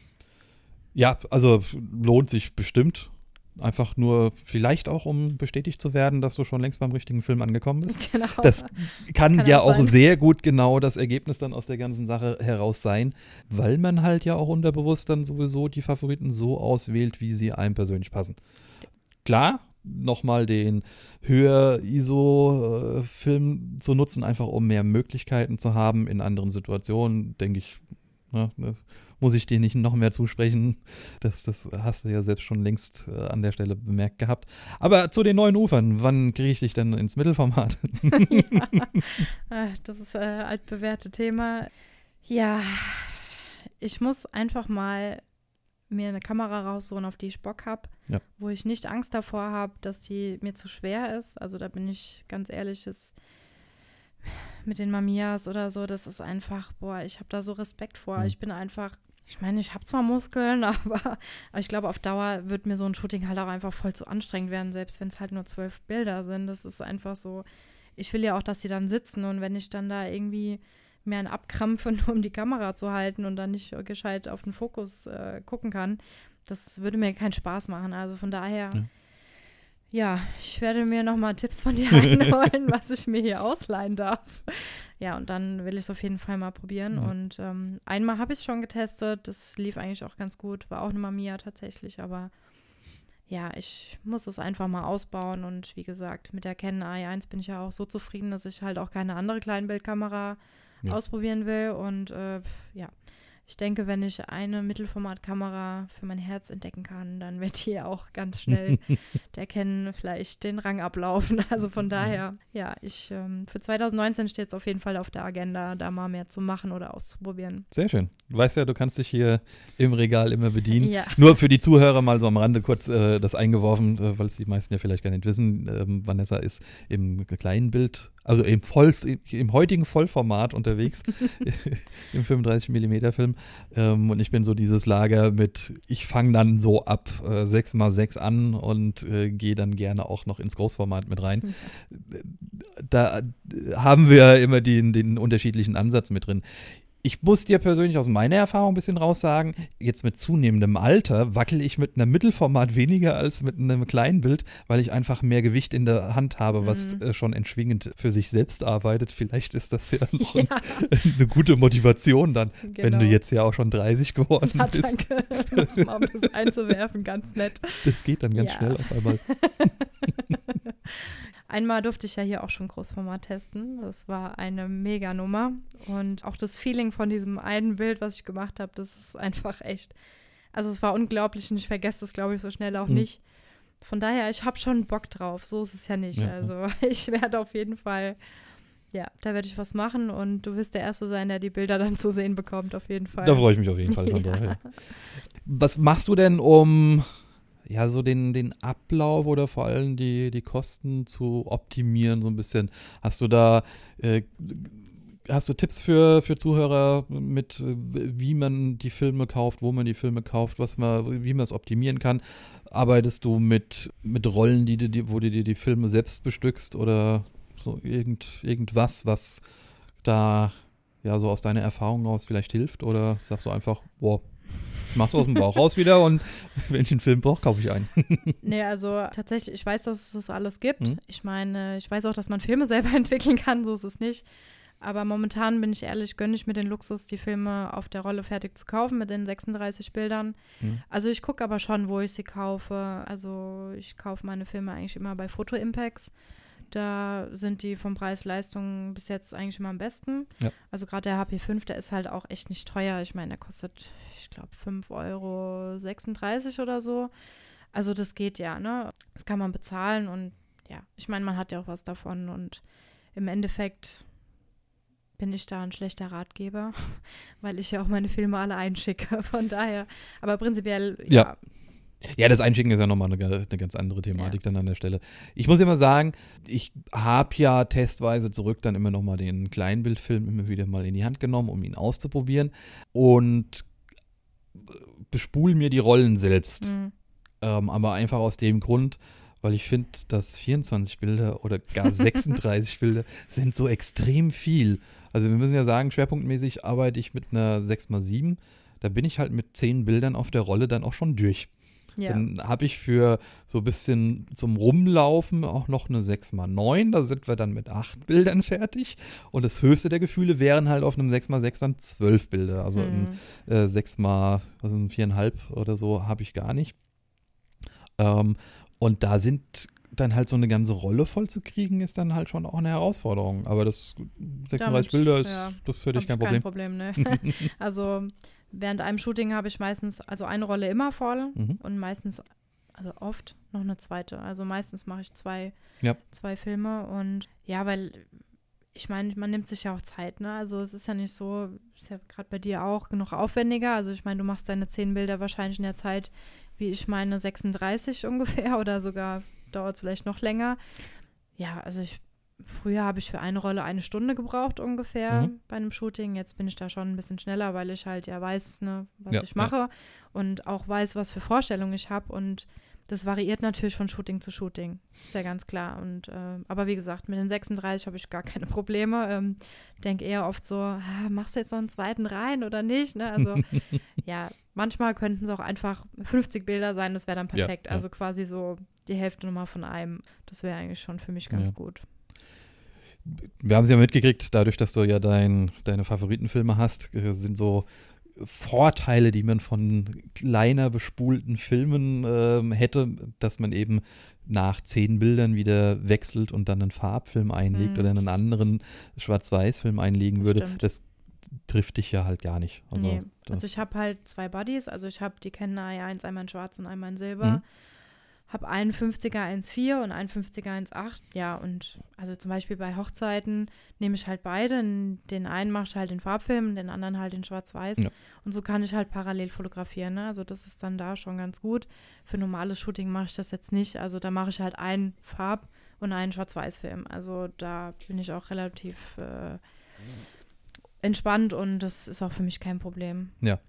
S1: Ja, also lohnt sich bestimmt. Einfach nur vielleicht auch, um bestätigt zu werden, dass du schon längst beim richtigen Film angekommen bist. Genau. Das kann, kann ja auch sein. sehr gut genau das Ergebnis dann aus der ganzen Sache heraus sein, weil man halt ja auch unterbewusst dann sowieso die Favoriten so auswählt, wie sie einem persönlich passen. Klar, nochmal den höher ISO-Film zu nutzen, einfach um mehr Möglichkeiten zu haben in anderen Situationen, denke ich, ne, ne, muss ich dir nicht noch mehr zusprechen. Das, das hast du ja selbst schon längst äh, an der Stelle bemerkt gehabt. Aber zu den neuen Ufern, wann kriege ich dich denn ins Mittelformat?
S2: ja, das ist äh, altbewährte Thema. Ja, ich muss einfach mal mir eine Kamera raussuchen, auf die ich Bock habe,
S1: ja.
S2: wo ich nicht Angst davor habe, dass sie mir zu schwer ist. Also da bin ich ganz ehrlich, ist mit den Mamias oder so, das ist einfach, boah, ich habe da so Respekt vor. Mhm. Ich bin einfach, ich meine, ich habe zwar Muskeln, aber, aber ich glaube, auf Dauer wird mir so ein Shooting halt auch einfach voll zu anstrengend werden, selbst wenn es halt nur zwölf Bilder sind. Das ist einfach so, ich will ja auch, dass sie dann sitzen und wenn ich dann da irgendwie mehr ein Abkrampfen, um die Kamera zu halten und dann nicht gescheit auf den Fokus äh, gucken kann. Das würde mir keinen Spaß machen. Also von daher, ja, ja ich werde mir nochmal Tipps von dir einholen, was ich mir hier ausleihen darf. Ja, und dann will ich es auf jeden Fall mal probieren. Ja. Und ähm, einmal habe ich es schon getestet. Das lief eigentlich auch ganz gut. War auch eine Mamiya tatsächlich, aber ja, ich muss es einfach mal ausbauen und wie gesagt, mit der Canon AI1 bin ich ja auch so zufrieden, dass ich halt auch keine andere Kleinbildkamera ja. ausprobieren will. Und äh, ja, ich denke, wenn ich eine Mittelformatkamera für mein Herz entdecken kann, dann wird hier auch ganz schnell der Kennen vielleicht den Rang ablaufen. Also von daher, ja, ich ähm, für 2019 steht es auf jeden Fall auf der Agenda, da mal mehr zu machen oder auszuprobieren.
S1: Sehr schön. Du weißt ja, du kannst dich hier im Regal immer bedienen. Ja. Nur für die Zuhörer mal so am Rande kurz äh, das eingeworfen, äh, weil es die meisten ja vielleicht gar nicht wissen. Ähm, Vanessa ist im kleinen Bild also im, Voll, im heutigen Vollformat unterwegs, im 35mm Film. Ähm, und ich bin so dieses Lager mit, ich fange dann so ab äh, 6x6 an und äh, gehe dann gerne auch noch ins Großformat mit rein. Da haben wir immer den, den unterschiedlichen Ansatz mit drin ich muss dir persönlich aus meiner Erfahrung ein bisschen raussagen, jetzt mit zunehmendem Alter wackel ich mit einem Mittelformat weniger als mit einem kleinen Bild, weil ich einfach mehr Gewicht in der Hand habe, was mhm. äh, schon entschwingend für sich selbst arbeitet. Vielleicht ist das ja noch ja. Ein, eine gute Motivation dann, genau. wenn du genau. jetzt ja auch schon 30 geworden ja, bist.
S2: Danke, um das einzuwerfen, ganz nett.
S1: Das geht dann ganz ja. schnell auf einmal.
S2: Einmal durfte ich ja hier auch schon Großformat testen. Das war eine Mega-Nummer. Und auch das Feeling von diesem einen Bild, was ich gemacht habe, das ist einfach echt. Also es war unglaublich und ich vergesse das, glaube ich, so schnell auch mhm. nicht. von daher, ich habe schon Bock drauf. So ist es ja nicht. Ja. Also ich werde auf jeden Fall, ja, da werde ich was machen und du wirst der Erste sein, der die Bilder dann zu sehen bekommt, auf jeden Fall.
S1: Da freue ich mich auf jeden Fall schon ja. Ja. Was machst du denn, um ja, so den, den Ablauf oder vor allem die, die Kosten zu optimieren, so ein bisschen. Hast du da, äh, hast du Tipps für, für Zuhörer mit, wie man die Filme kauft, wo man die Filme kauft, was man, wie man es optimieren kann? Arbeitest du mit, mit Rollen, die, die, wo du dir die Filme selbst bestückst oder so irgend, irgendwas, was da ja so aus deiner Erfahrung raus vielleicht hilft? Oder sagst du einfach, boah, mach's aus dem Bauch raus wieder und wenn ich einen Film brauche, kaufe ich einen.
S2: nee, also tatsächlich, ich weiß, dass es das alles gibt. Mhm. Ich meine, ich weiß auch, dass man Filme selber entwickeln kann, so ist es nicht. Aber momentan bin ich ehrlich, gönne ich mir den Luxus, die Filme auf der Rolle fertig zu kaufen mit den 36 Bildern. Mhm. Also ich gucke aber schon, wo ich sie kaufe. Also ich kaufe meine Filme eigentlich immer bei Photo Impacts. Da sind die vom Preis-Leistung bis jetzt eigentlich immer am besten. Ja. Also gerade der HP5, der ist halt auch echt nicht teuer. Ich meine, der kostet, ich glaube, 5,36 Euro oder so. Also das geht ja, ne? Das kann man bezahlen und ja, ich meine, man hat ja auch was davon und im Endeffekt bin ich da ein schlechter Ratgeber, weil ich ja auch meine Filme alle einschicke. Von daher, aber prinzipiell, ja, ja.
S1: Ja, das Einschicken ist ja nochmal eine, eine ganz andere Thematik ja. dann an der Stelle. Ich muss immer sagen, ich habe ja testweise zurück dann immer nochmal den Kleinbildfilm immer wieder mal in die Hand genommen, um ihn auszuprobieren und bespule mir die Rollen selbst. Mhm. Ähm, aber einfach aus dem Grund, weil ich finde, dass 24 Bilder oder gar 36 Bilder sind so extrem viel. Also wir müssen ja sagen, schwerpunktmäßig arbeite ich mit einer 6x7. Da bin ich halt mit 10 Bildern auf der Rolle dann auch schon durch. Ja. Dann habe ich für so ein bisschen zum Rumlaufen auch noch eine 6x9. Da sind wir dann mit 8 Bildern fertig. Und das höchste der Gefühle wären halt auf einem 6x6 dann 12 Bilder. Also mhm. ein äh, 6x, was sind 4,5 oder so, habe ich gar nicht. Ähm, und da sind dann halt so eine ganze Rolle voll zu kriegen, ist dann halt schon auch eine Herausforderung. Aber das 36 Damit, Bilder ist ja, das für dich kein Problem.
S2: Kein Problem, ne? also während einem Shooting habe ich meistens, also eine Rolle immer voll mhm. und meistens, also oft noch eine zweite. Also meistens mache ich zwei, ja. zwei Filme und ja, weil ich meine, man nimmt sich ja auch Zeit, ne? Also es ist ja nicht so, ist ja gerade bei dir auch noch aufwendiger. Also ich meine, du machst deine zehn Bilder wahrscheinlich in der Zeit, wie ich meine, 36 ungefähr oder sogar dauert es vielleicht noch länger. Ja, also ich Früher habe ich für eine Rolle eine Stunde gebraucht ungefähr mhm. bei einem Shooting. Jetzt bin ich da schon ein bisschen schneller, weil ich halt ja weiß, ne, was ja, ich mache ja. und auch weiß, was für Vorstellungen ich habe. Und das variiert natürlich von Shooting zu Shooting. Ist ja ganz klar. Und äh, aber wie gesagt, mit den 36 habe ich gar keine Probleme. Ähm, Denke eher oft so, ah, machst du jetzt noch einen zweiten rein oder nicht? Ne? Also ja, manchmal könnten es auch einfach 50 Bilder sein, das wäre dann perfekt. Ja, also quasi so die Hälfte nochmal von einem. Das wäre eigentlich schon für mich ganz gut
S1: wir haben es ja mitgekriegt, dadurch, dass du ja dein, deine Favoritenfilme hast, äh, sind so Vorteile, die man von kleiner bespulten Filmen äh, hätte, dass man eben nach zehn Bildern wieder wechselt und dann einen Farbfilm einlegt mhm. oder einen anderen Schwarz-Weiß-Film einlegen würde. Stimmt. Das trifft dich ja halt gar nicht.
S2: Also, nee. also ich habe halt zwei Buddies, also ich habe die kennen eins einmal in Schwarz und einmal in Silber. Mhm habe einen 50er 1,4 und einen 50er 1,8. Ja, und also zum Beispiel bei Hochzeiten nehme ich halt beide. Den einen mache ich halt in Farbfilm, den anderen halt in Schwarz-Weiß. Ja. Und so kann ich halt parallel fotografieren. Ne? Also das ist dann da schon ganz gut. Für normales Shooting mache ich das jetzt nicht. Also da mache ich halt einen Farb- und einen Schwarz-Weiß-Film. Also da bin ich auch relativ äh, entspannt und das ist auch für mich kein Problem.
S1: Ja.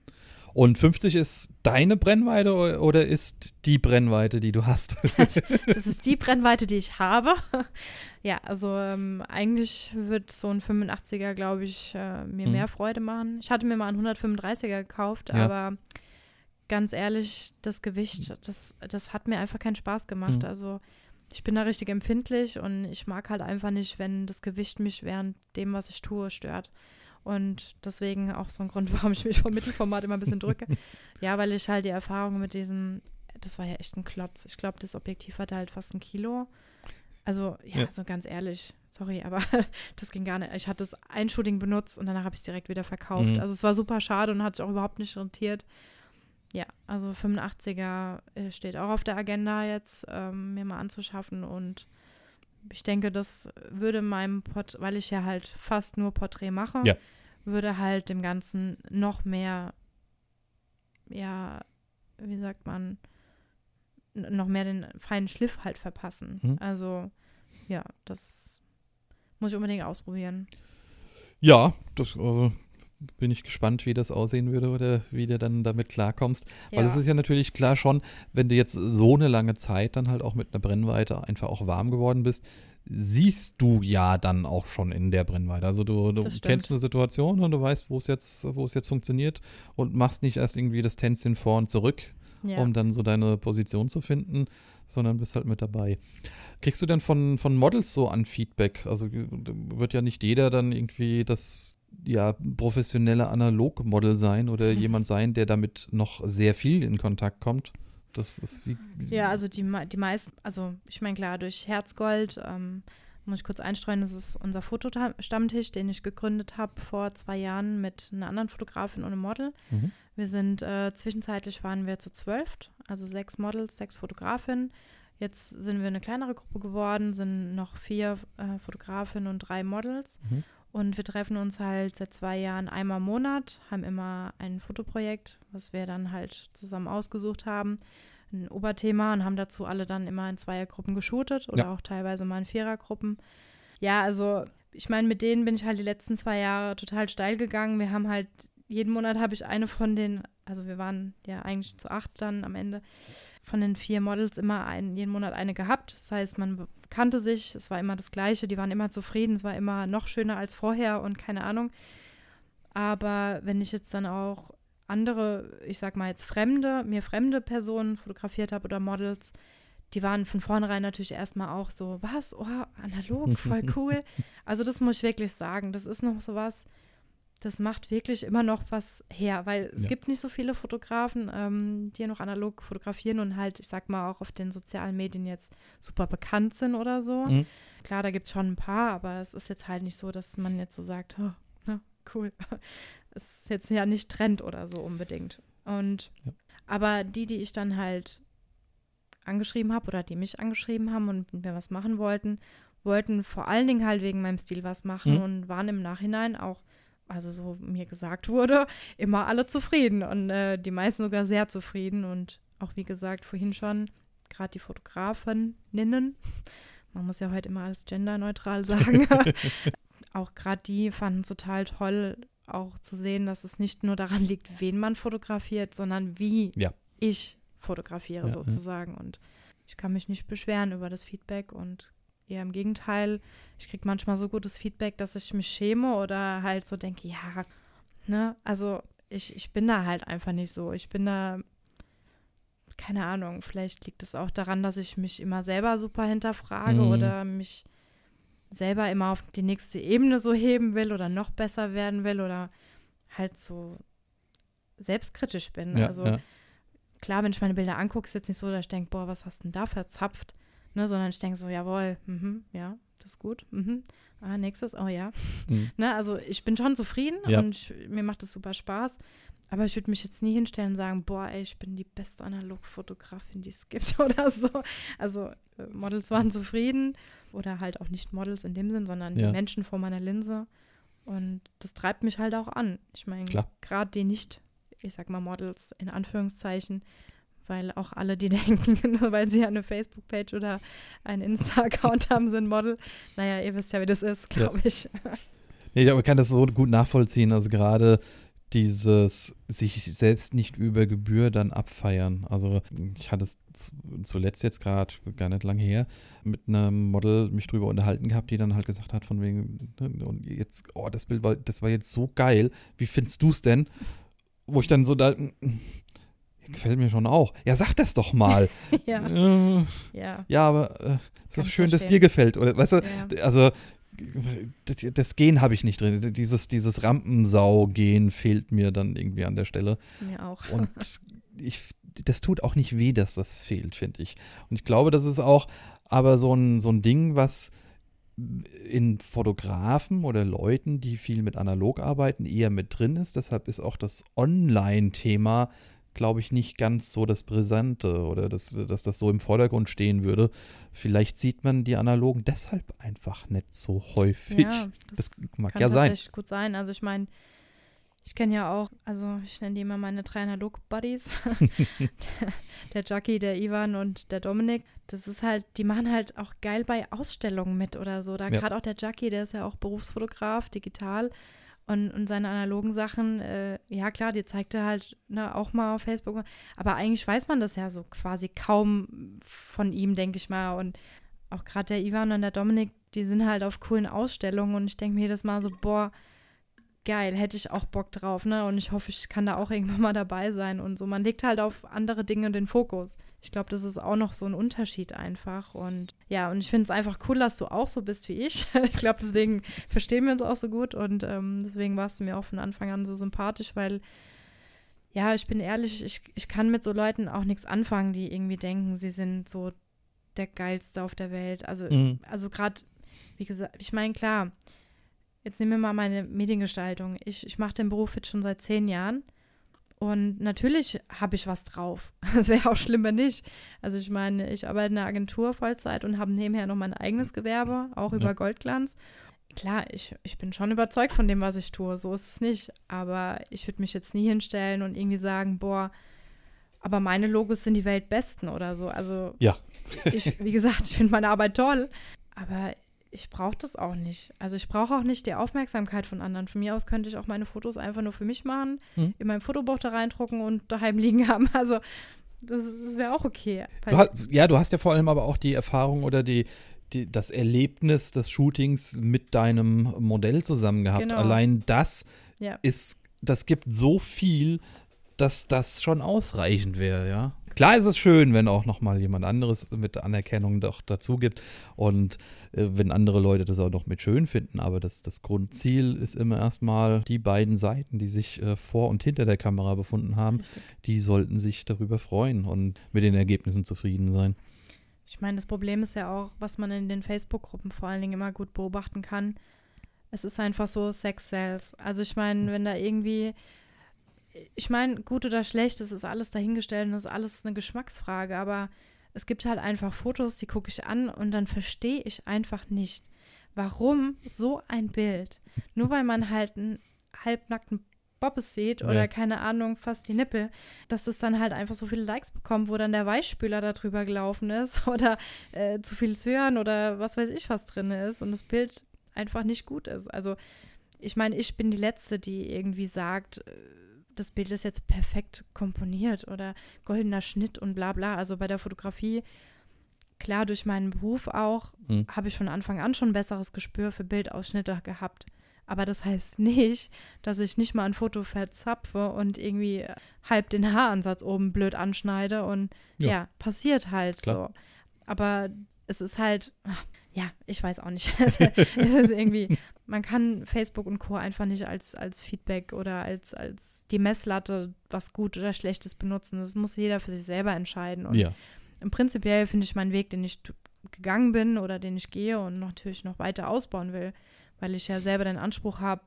S1: Und 50 ist deine Brennweite oder ist die Brennweite, die du hast?
S2: das ist die Brennweite, die ich habe. Ja, also ähm, eigentlich wird so ein 85er, glaube ich, äh, mir mhm. mehr Freude machen. Ich hatte mir mal einen 135er gekauft, ja. aber ganz ehrlich, das Gewicht, das, das hat mir einfach keinen Spaß gemacht. Mhm. Also ich bin da richtig empfindlich und ich mag halt einfach nicht, wenn das Gewicht mich während dem, was ich tue, stört. Und deswegen auch so ein Grund, warum ich mich vom Mittelformat immer ein bisschen drücke. ja, weil ich halt die Erfahrung mit diesem, das war ja echt ein Klotz. Ich glaube, das Objektiv hatte halt fast ein Kilo. Also, ja, ja. so ganz ehrlich, sorry, aber das ging gar nicht. Ich hatte das ein Shooting benutzt und danach habe ich es direkt wieder verkauft. Mhm. Also es war super schade und hat sich auch überhaupt nicht rentiert. Ja, Also 85er äh, steht auch auf der Agenda jetzt, ähm, mir mal anzuschaffen und ich denke, das würde meinem Port, weil ich ja halt fast nur Porträt mache,
S1: ja.
S2: würde halt dem Ganzen noch mehr, ja, wie sagt man, noch mehr den feinen Schliff halt verpassen. Mhm. Also, ja, das muss ich unbedingt ausprobieren.
S1: Ja, das, also bin ich gespannt, wie das aussehen würde oder wie du dann damit klarkommst. Ja. Weil es ist ja natürlich klar schon, wenn du jetzt so eine lange Zeit dann halt auch mit einer Brennweite einfach auch warm geworden bist, siehst du ja dann auch schon in der Brennweite. Also du, du kennst eine Situation und du weißt, wo es jetzt, wo es jetzt funktioniert und machst nicht erst irgendwie das Tänzchen vor und zurück, ja. um dann so deine Position zu finden, sondern bist halt mit dabei. Kriegst du denn von, von Models so an Feedback? Also wird ja nicht jeder dann irgendwie das ja, professionelle Analogmodel sein oder mhm. jemand sein, der damit noch sehr viel in Kontakt kommt. Das ist wie.
S2: Ja, also die, die meisten, also ich meine, klar, durch Herzgold, ähm, muss ich kurz einstreuen, das ist unser Fotostammtisch, den ich gegründet habe vor zwei Jahren mit einer anderen Fotografin und einem Model. Mhm. Wir sind äh, zwischenzeitlich waren wir zu zwölf, also sechs Models, sechs Fotografinnen. Jetzt sind wir eine kleinere Gruppe geworden, sind noch vier äh, Fotografinnen und drei Models. Mhm. Und wir treffen uns halt seit zwei Jahren einmal im Monat, haben immer ein Fotoprojekt, was wir dann halt zusammen ausgesucht haben, ein Oberthema und haben dazu alle dann immer in Zweiergruppen geshootet oder ja. auch teilweise mal in Vierergruppen. Ja, also ich meine, mit denen bin ich halt die letzten zwei Jahre total steil gegangen. Wir haben halt, jeden Monat habe ich eine von den, also wir waren ja eigentlich zu acht dann am Ende, von den vier Models immer ein, jeden Monat eine gehabt. Das heißt, man kannte sich, es war immer das Gleiche, die waren immer zufrieden, es war immer noch schöner als vorher und keine Ahnung. Aber wenn ich jetzt dann auch andere, ich sag mal jetzt fremde, mir fremde Personen fotografiert habe oder Models, die waren von vornherein natürlich erstmal auch so, was, oh, analog, voll cool. also das muss ich wirklich sagen, das ist noch so was, das macht wirklich immer noch was her, weil es ja. gibt nicht so viele Fotografen, ähm, die noch analog fotografieren und halt, ich sag mal, auch auf den sozialen Medien jetzt super bekannt sind oder so. Mhm. Klar, da gibt es schon ein paar, aber es ist jetzt halt nicht so, dass man jetzt so sagt, oh, na, cool. es ist jetzt ja nicht Trend oder so unbedingt. Und ja. aber die, die ich dann halt angeschrieben habe oder die mich angeschrieben haben und mit mir was machen wollten, wollten vor allen Dingen halt wegen meinem Stil was machen mhm. und waren im Nachhinein auch also so mir gesagt wurde, immer alle zufrieden und äh, die meisten sogar sehr zufrieden und auch wie gesagt vorhin schon, gerade die Fotografinnen, man muss ja heute immer alles genderneutral sagen, auch gerade die fanden es total toll, auch zu sehen, dass es nicht nur daran liegt, wen man fotografiert, sondern wie ja. ich fotografiere ja, sozusagen. Ja. Und ich kann mich nicht beschweren über das Feedback und Eher im Gegenteil, ich kriege manchmal so gutes Feedback, dass ich mich schäme oder halt so denke, ja, ne, also ich, ich bin da halt einfach nicht so. Ich bin da, keine Ahnung, vielleicht liegt es auch daran, dass ich mich immer selber super hinterfrage mhm. oder mich selber immer auf die nächste Ebene so heben will oder noch besser werden will oder halt so selbstkritisch bin. Ja, also ja. klar, wenn ich meine Bilder angucke, ist jetzt nicht so, dass ich denke, boah, was hast du denn da verzapft? Ne, sondern ich denke so, jawohl, mh, ja, das ist gut. Mh. Ah, nächstes, oh ja. Mhm. Ne, also ich bin schon zufrieden ja. und ich, mir macht es super Spaß. Aber ich würde mich jetzt nie hinstellen und sagen, boah, ey, ich bin die beste Analogfotografin, die es gibt oder so. Also äh, Models waren zufrieden oder halt auch nicht Models in dem Sinn, sondern ja. die Menschen vor meiner Linse. Und das treibt mich halt auch an. Ich meine, gerade die nicht, ich sag mal Models in Anführungszeichen, weil auch alle, die denken, nur weil sie eine Facebook-Page oder einen Insta-Account haben, sind Model. Naja, ihr wisst ja, wie das ist, glaube ja. ich.
S1: Nee, aber ich kann das so gut nachvollziehen. Also gerade dieses sich selbst nicht über Gebühr dann abfeiern. Also ich hatte es zuletzt jetzt gerade, gar nicht lange her, mit einem Model mich drüber unterhalten gehabt, die dann halt gesagt hat, von wegen, ne, und jetzt, oh, das Bild war, das war jetzt so geil, wie findest du es denn? Wo ich dann so da, Gefällt mir schon auch. Ja, sag das doch mal.
S2: ja.
S1: Äh, ja. Ja, aber äh, es ist schön, dass dir gefällt. Oder, weißt du, ja. also das Gen habe ich nicht drin. Dieses, dieses Rampensau-Gen fehlt mir dann irgendwie an der Stelle.
S2: Mir auch.
S1: Und ich, das tut auch nicht weh, dass das fehlt, finde ich. Und ich glaube, das ist auch aber so ein, so ein Ding, was in Fotografen oder Leuten, die viel mit analog arbeiten, eher mit drin ist. Deshalb ist auch das Online-Thema glaube ich, nicht ganz so das Brisante oder dass, dass das so im Vordergrund stehen würde. Vielleicht sieht man die Analogen deshalb einfach nicht so häufig. Ja,
S2: das, das mag kann ja sein. Kann gut sein. Also ich meine, ich kenne ja auch, also ich nenne die immer meine drei Analog-Buddies. der, der Jackie, der Ivan und der Dominik. Das ist halt, die machen halt auch geil bei Ausstellungen mit oder so. Da ja. gerade auch der Jackie, der ist ja auch Berufsfotograf, digital. Und, und seine analogen Sachen, äh, ja klar, die zeigt er halt ne, auch mal auf Facebook. Aber eigentlich weiß man das ja so quasi kaum von ihm, denke ich mal. Und auch gerade der Ivan und der Dominik, die sind halt auf coolen Ausstellungen. Und ich denke mir jedes Mal so, boah, geil, hätte ich auch Bock drauf, ne? Und ich hoffe, ich kann da auch irgendwann mal dabei sein und so. Man legt halt auf andere Dinge den Fokus. Ich glaube, das ist auch noch so ein Unterschied einfach. Und ja, und ich finde es einfach cool, dass du auch so bist wie ich. ich glaube, deswegen verstehen wir uns auch so gut und ähm, deswegen warst du mir auch von Anfang an so sympathisch, weil ja, ich bin ehrlich, ich, ich kann mit so Leuten auch nichts anfangen, die irgendwie denken, sie sind so der geilste auf der Welt. Also, mhm. also gerade, wie gesagt, ich meine, klar, Jetzt nehmen wir mal meine Mediengestaltung. Ich, ich mache den Beruf jetzt schon seit zehn Jahren. Und natürlich habe ich was drauf. Das wäre auch schlimm, wenn nicht. Also ich meine, ich arbeite in einer Agentur Vollzeit und habe nebenher noch mein eigenes Gewerbe, auch ja. über Goldglanz. Klar, ich, ich bin schon überzeugt von dem, was ich tue. So ist es nicht. Aber ich würde mich jetzt nie hinstellen und irgendwie sagen, boah, aber meine Logos sind die Weltbesten oder so. Also
S1: ja.
S2: ich, wie gesagt, ich finde meine Arbeit toll. Aber ich brauche das auch nicht. Also ich brauche auch nicht die Aufmerksamkeit von anderen. Von mir aus könnte ich auch meine Fotos einfach nur für mich machen, hm. in mein Fotobuch da reindrucken und daheim liegen haben. Also das, das wäre auch okay.
S1: Du hast, ja, du hast ja vor allem aber auch die Erfahrung oder die, die, das Erlebnis des Shootings mit deinem Modell zusammen gehabt. Genau. Allein das ja. ist, das gibt so viel, dass das schon ausreichend wäre, ja. Klar ist es schön, wenn auch noch mal jemand anderes mit Anerkennung doch dazu gibt und äh, wenn andere Leute das auch noch mit schön finden, aber das, das Grundziel ist immer erstmal die beiden Seiten, die sich äh, vor und hinter der Kamera befunden haben, Richtig. die sollten sich darüber freuen und mit den Ergebnissen zufrieden sein.
S2: Ich meine, das Problem ist ja auch, was man in den Facebook-Gruppen vor allen Dingen immer gut beobachten kann. Es ist einfach so Sex Sales. Also ich meine, wenn da irgendwie ich meine, gut oder schlecht, das ist alles dahingestellt und das ist alles eine Geschmacksfrage, aber es gibt halt einfach Fotos, die gucke ich an und dann verstehe ich einfach nicht, warum so ein Bild, nur weil man halt einen halbnackten Bobbes sieht oder ja. keine Ahnung, fast die Nippel, dass es dann halt einfach so viele Likes bekommt, wo dann der Weichspüler darüber gelaufen ist oder äh, zu viel zu hören oder was weiß ich was drin ist und das Bild einfach nicht gut ist. Also ich meine, ich bin die Letzte, die irgendwie sagt, äh, das Bild ist jetzt perfekt komponiert oder goldener Schnitt und bla bla. Also bei der Fotografie, klar, durch meinen Beruf auch, hm. habe ich von Anfang an schon ein besseres Gespür für Bildausschnitte gehabt. Aber das heißt nicht, dass ich nicht mal ein Foto verzapfe und irgendwie halb den Haaransatz oben blöd anschneide und ja, ja passiert halt klar. so. Aber es ist halt, ja, ich weiß auch nicht. es ist irgendwie, man kann Facebook und Co. einfach nicht als, als Feedback oder als, als die Messlatte, was gut oder schlechtes benutzen. Das muss jeder für sich selber entscheiden. Und ja. im Prinzipiell finde ich meinen Weg, den ich gegangen bin oder den ich gehe und natürlich noch weiter ausbauen will, weil ich ja selber den Anspruch habe,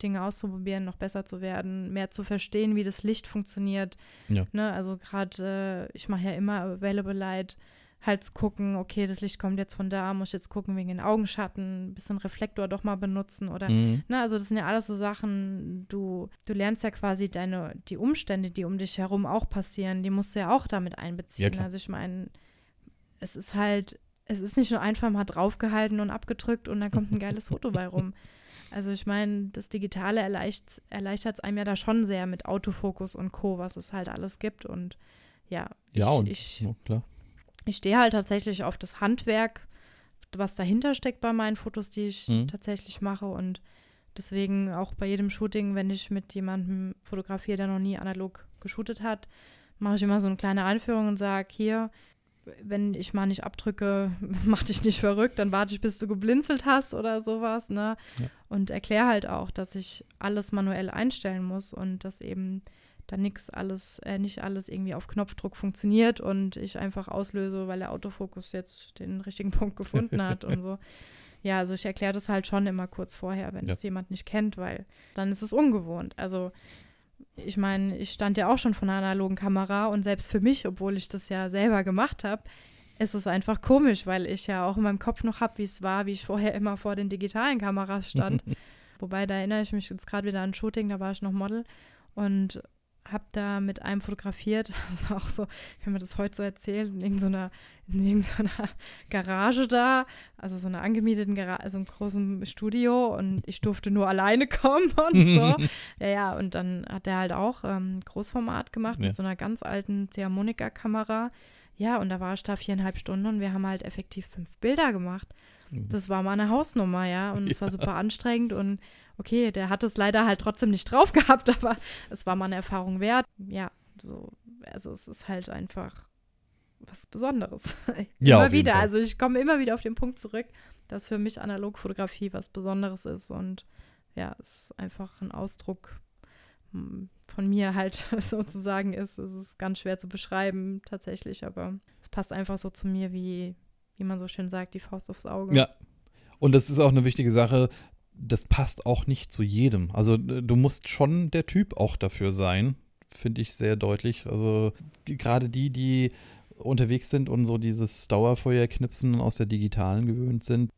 S2: Dinge auszuprobieren, noch besser zu werden, mehr zu verstehen, wie das Licht funktioniert. Ja. Ne, also gerade, äh, ich mache ja immer Available Light halt zu gucken, okay, das Licht kommt jetzt von da, muss ich jetzt gucken wegen den Augenschatten, ein bisschen Reflektor doch mal benutzen oder, mhm. ne, also das sind ja alles so Sachen, du, du lernst ja quasi deine, die Umstände, die um dich herum auch passieren, die musst du ja auch damit einbeziehen. Ja, also ich meine, es ist halt, es ist nicht nur einfach mal draufgehalten und abgedrückt und dann kommt ein geiles Foto bei rum. Also ich meine, das Digitale erleichtert es einem ja da schon sehr mit Autofokus und Co., was es halt alles gibt und ja,
S1: ja
S2: ich,
S1: und,
S2: ich,
S1: ja, klar
S2: ich stehe halt tatsächlich auf das Handwerk, was dahinter steckt bei meinen Fotos, die ich mhm. tatsächlich mache. Und deswegen auch bei jedem Shooting, wenn ich mit jemandem fotografiere, der noch nie analog geshootet hat, mache ich immer so eine kleine Einführung und sage, hier, wenn ich mal nicht abdrücke, mach dich nicht verrückt, dann warte ich, bis du geblinzelt hast oder sowas, ne? Ja. Und erkläre halt auch, dass ich alles manuell einstellen muss und dass eben dann nichts alles, äh, nicht alles irgendwie auf Knopfdruck funktioniert und ich einfach auslöse, weil der Autofokus jetzt den richtigen Punkt gefunden hat und so. Ja, also ich erkläre das halt schon immer kurz vorher, wenn ja. das jemand nicht kennt, weil dann ist es ungewohnt. Also ich meine, ich stand ja auch schon von einer analogen Kamera und selbst für mich, obwohl ich das ja selber gemacht habe, ist es einfach komisch, weil ich ja auch in meinem Kopf noch habe, wie es war, wie ich vorher immer vor den digitalen Kameras stand. Wobei, da erinnere ich mich jetzt gerade wieder an Shooting, da war ich noch Model und habe da mit einem fotografiert. Das war auch so, wenn man das heute so erzählt, in irgendeiner, in irgendeiner Garage da, also so einer angemieteten Garage, also einem großen Studio und ich durfte nur alleine kommen und so. ja, ja, und dann hat er halt auch ähm, Großformat gemacht ja. mit so einer ganz alten Ziehharmonika-Kamera. Ja, und da war ich da viereinhalb Stunden und wir haben halt effektiv fünf Bilder gemacht. Mhm. Das war mal eine Hausnummer, ja. Und es ja. war super anstrengend und okay, der hat es leider halt trotzdem nicht drauf gehabt, aber es war mal eine Erfahrung wert. Ja, so, also es ist halt einfach was Besonderes.
S1: Ja,
S2: immer wieder. Also ich komme immer wieder auf den Punkt zurück, dass für mich Analogfotografie was Besonderes ist und ja, es ist einfach ein Ausdruck hm, von mir halt sozusagen ist. Es ist ganz schwer zu beschreiben tatsächlich, aber es passt einfach so zu mir wie, wie man so schön sagt, die Faust aufs Auge.
S1: Ja. Und das ist auch eine wichtige Sache, das passt auch nicht zu jedem. Also du musst schon der Typ auch dafür sein, finde ich sehr deutlich. Also gerade die, die unterwegs sind und so dieses Dauerfeuerknipsen aus der digitalen gewöhnt sind,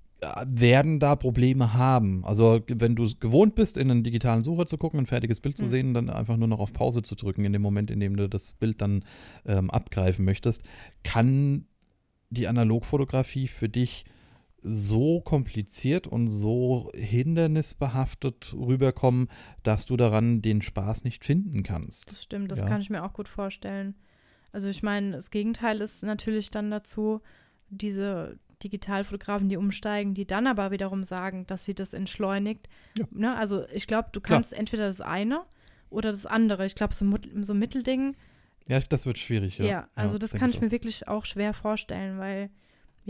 S1: werden da Probleme haben. Also wenn du gewohnt bist, in einen digitalen Sucher zu gucken, ein fertiges Bild zu mhm. sehen, dann einfach nur noch auf Pause zu drücken in dem Moment, in dem du das Bild dann ähm, abgreifen möchtest, kann die Analogfotografie für dich so kompliziert und so hindernisbehaftet rüberkommen, dass du daran den Spaß nicht finden kannst.
S2: Das stimmt, das ja. kann ich mir auch gut vorstellen. Also ich meine, das Gegenteil ist natürlich dann dazu, diese Digitalfotografen, die umsteigen, die dann aber wiederum sagen, dass sie das entschleunigt. Ja. Ne? Also ich glaube, du kannst Klar. entweder das eine oder das andere. Ich glaube, so, so ein Mittelding.
S1: Ja, das wird schwierig, ja.
S2: Ja, also ja, das kann ich, ich mir wirklich auch schwer vorstellen, weil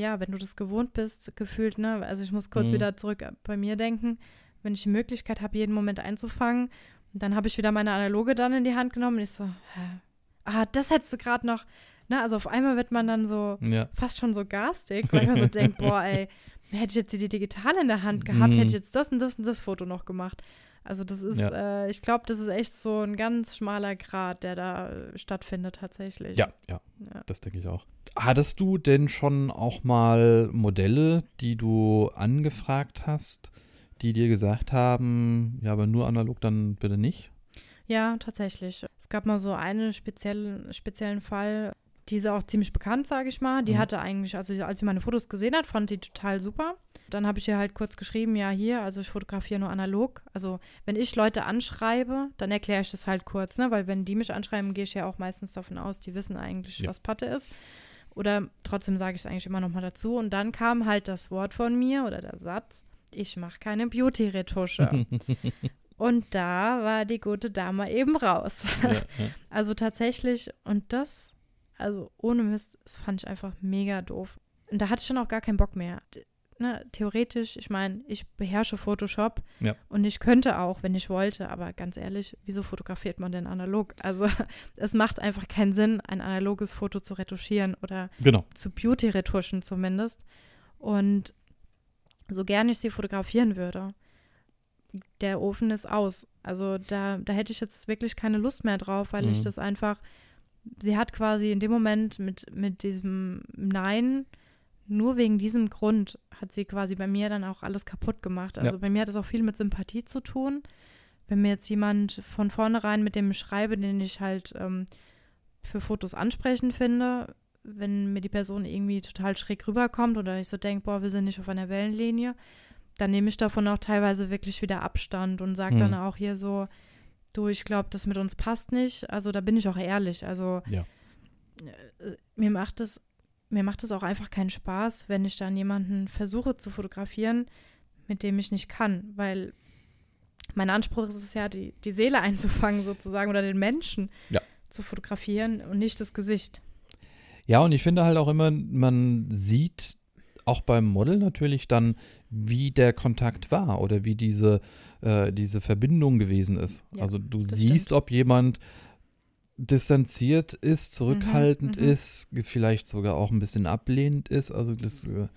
S2: ja, wenn du das gewohnt bist, gefühlt, ne, also ich muss kurz mhm. wieder zurück bei mir denken, wenn ich die Möglichkeit habe, jeden Moment einzufangen, dann habe ich wieder meine Analoge dann in die Hand genommen und ich so, hä? ah, das hättest du gerade noch, ne, also auf einmal wird man dann so ja. fast schon so garstig, weil man so denkt, boah, ey, hätte ich jetzt die digitale in der Hand gehabt, mhm. hätte ich jetzt das und das und das Foto noch gemacht. Also das ist, ja. äh, ich glaube, das ist echt so ein ganz schmaler Grad, der da äh, stattfindet tatsächlich.
S1: Ja, ja, ja. das denke ich auch. Hattest du denn schon auch mal Modelle, die du angefragt hast, die dir gesagt haben, ja, aber nur analog dann bitte nicht?
S2: Ja, tatsächlich. Es gab mal so einen speziellen, speziellen Fall, die ist auch ziemlich bekannt, sage ich mal. Die mhm. hatte eigentlich, also als sie meine Fotos gesehen hat, fand die total super. Dann habe ich ihr halt kurz geschrieben, ja hier, also ich fotografiere nur analog. Also wenn ich Leute anschreibe, dann erkläre ich das halt kurz, ne? Weil wenn die mich anschreiben, gehe ich ja auch meistens davon aus, die wissen eigentlich, ja. was Patte ist. Oder trotzdem sage ich es eigentlich immer noch mal dazu. Und dann kam halt das Wort von mir oder der Satz, ich mache keine Beauty-Retusche. und da war die gute Dame eben raus. Ja, ja. Also tatsächlich, und das also ohne Mist, das fand ich einfach mega doof. Und da hatte ich schon auch gar keinen Bock mehr. Ne, theoretisch, ich meine, ich beherrsche Photoshop ja. und ich könnte auch, wenn ich wollte, aber ganz ehrlich, wieso fotografiert man denn analog? Also es macht einfach keinen Sinn, ein analoges Foto zu retuschieren oder
S1: genau.
S2: zu Beauty-Retuschen zumindest. Und so gerne ich sie fotografieren würde, der Ofen ist aus. Also da, da hätte ich jetzt wirklich keine Lust mehr drauf, weil mhm. ich das einfach sie hat quasi in dem Moment mit, mit diesem Nein, nur wegen diesem Grund, hat sie quasi bei mir dann auch alles kaputt gemacht. Also ja. bei mir hat es auch viel mit Sympathie zu tun. Wenn mir jetzt jemand von vornherein mit dem schreibe, den ich halt ähm, für Fotos ansprechend finde, wenn mir die Person irgendwie total schräg rüberkommt oder ich so denke, boah, wir sind nicht auf einer Wellenlinie, dann nehme ich davon auch teilweise wirklich wieder Abstand und sage hm. dann auch hier so, du, ich glaube, das mit uns passt nicht. Also da bin ich auch ehrlich. Also
S1: ja.
S2: Äh, mir macht es mir macht es auch einfach keinen Spaß, wenn ich dann jemanden versuche zu fotografieren, mit dem ich nicht kann, weil mein Anspruch ist es ja, die, die Seele einzufangen sozusagen oder den Menschen
S1: ja.
S2: zu fotografieren und nicht das Gesicht.
S1: Ja, und ich finde halt auch immer, man sieht auch beim Model natürlich dann, wie der Kontakt war oder wie diese, äh, diese Verbindung gewesen ist. Ja, also du siehst, stimmt. ob jemand distanziert ist, zurückhaltend mhm, mhm, ist, vielleicht sogar auch ein bisschen ablehnend ist. Also das, äh,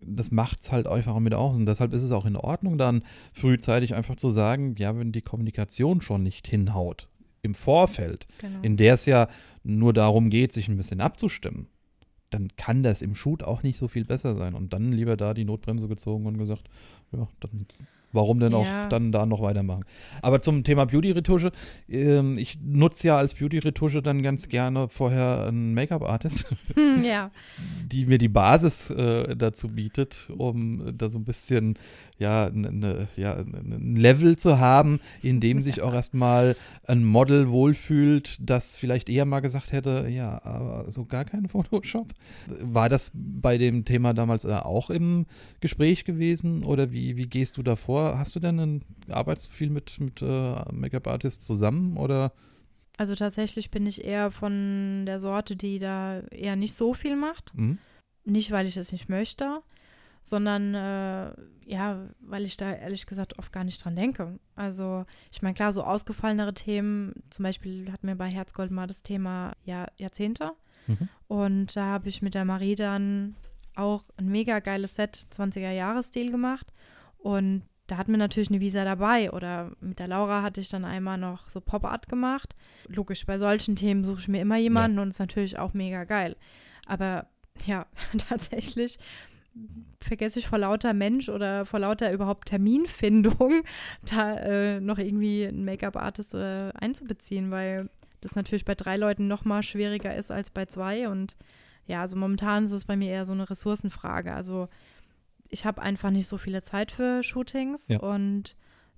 S1: das macht es halt einfach mit aus. Und deshalb ist es auch in Ordnung, dann frühzeitig einfach zu sagen, ja, wenn die Kommunikation schon nicht hinhaut, im Vorfeld,
S2: Genau.
S1: in der es ja nur darum geht, sich ein bisschen abzustimmen, dann kann das im Shoot auch nicht so viel besser sein. Und dann lieber da die Notbremse gezogen und gesagt, ja, dann warum denn auch
S2: Ja.
S1: dann da noch weitermachen. Aber zum Thema Beauty-Retusche, ähm, ich nutze ja als Beauty-Retusche dann ganz gerne vorher einen Make-up-Artist,
S2: Hm, ja,
S1: die mir die Basis äh, dazu bietet, um da so ein bisschen ja, ne, ne, ja, ein Level zu haben, in dem sich auch erstmal ein Model wohlfühlt, das vielleicht eher mal gesagt hätte, ja, aber so gar kein Photoshop. War das bei dem Thema damals äh, auch im Gespräch gewesen oder wie, wie gehst du davor? Hast du denn ein, arbeitest du viel mit, mit äh, Make-up-Artists zusammen oder?
S2: also tatsächlich bin ich eher von der Sorte, die da eher nicht so viel macht.
S1: Mhm.
S2: Nicht, weil ich es nicht möchte, sondern äh, ja, weil ich da ehrlich gesagt oft gar nicht dran denke. Also ich meine, klar, so ausgefallenere Themen, zum Beispiel hatten wir bei Herzgold mal das Thema ja, Jahrzehnte.
S1: Mhm.
S2: Und da habe ich mit der Marie dann auch ein mega geiles Set 20er-Jahres-Stil gemacht. Und da hatten wir natürlich eine Visa dabei. Oder mit der Laura hatte ich dann einmal noch so Pop-Art gemacht. Logisch, bei solchen Themen suche ich mir immer jemanden und ist natürlich auch mega geil. Aber ja, tatsächlich vergesse ich vor lauter Mensch oder vor lauter überhaupt Terminfindung da äh, noch irgendwie einen Make-up-Artist äh, einzubeziehen, weil das natürlich bei drei Leuten noch mal schwieriger ist als bei zwei und ja, also momentan ist es bei mir eher so eine Ressourcenfrage. Also ich habe einfach nicht so viele Zeit für Shootings
S1: Ja.
S2: und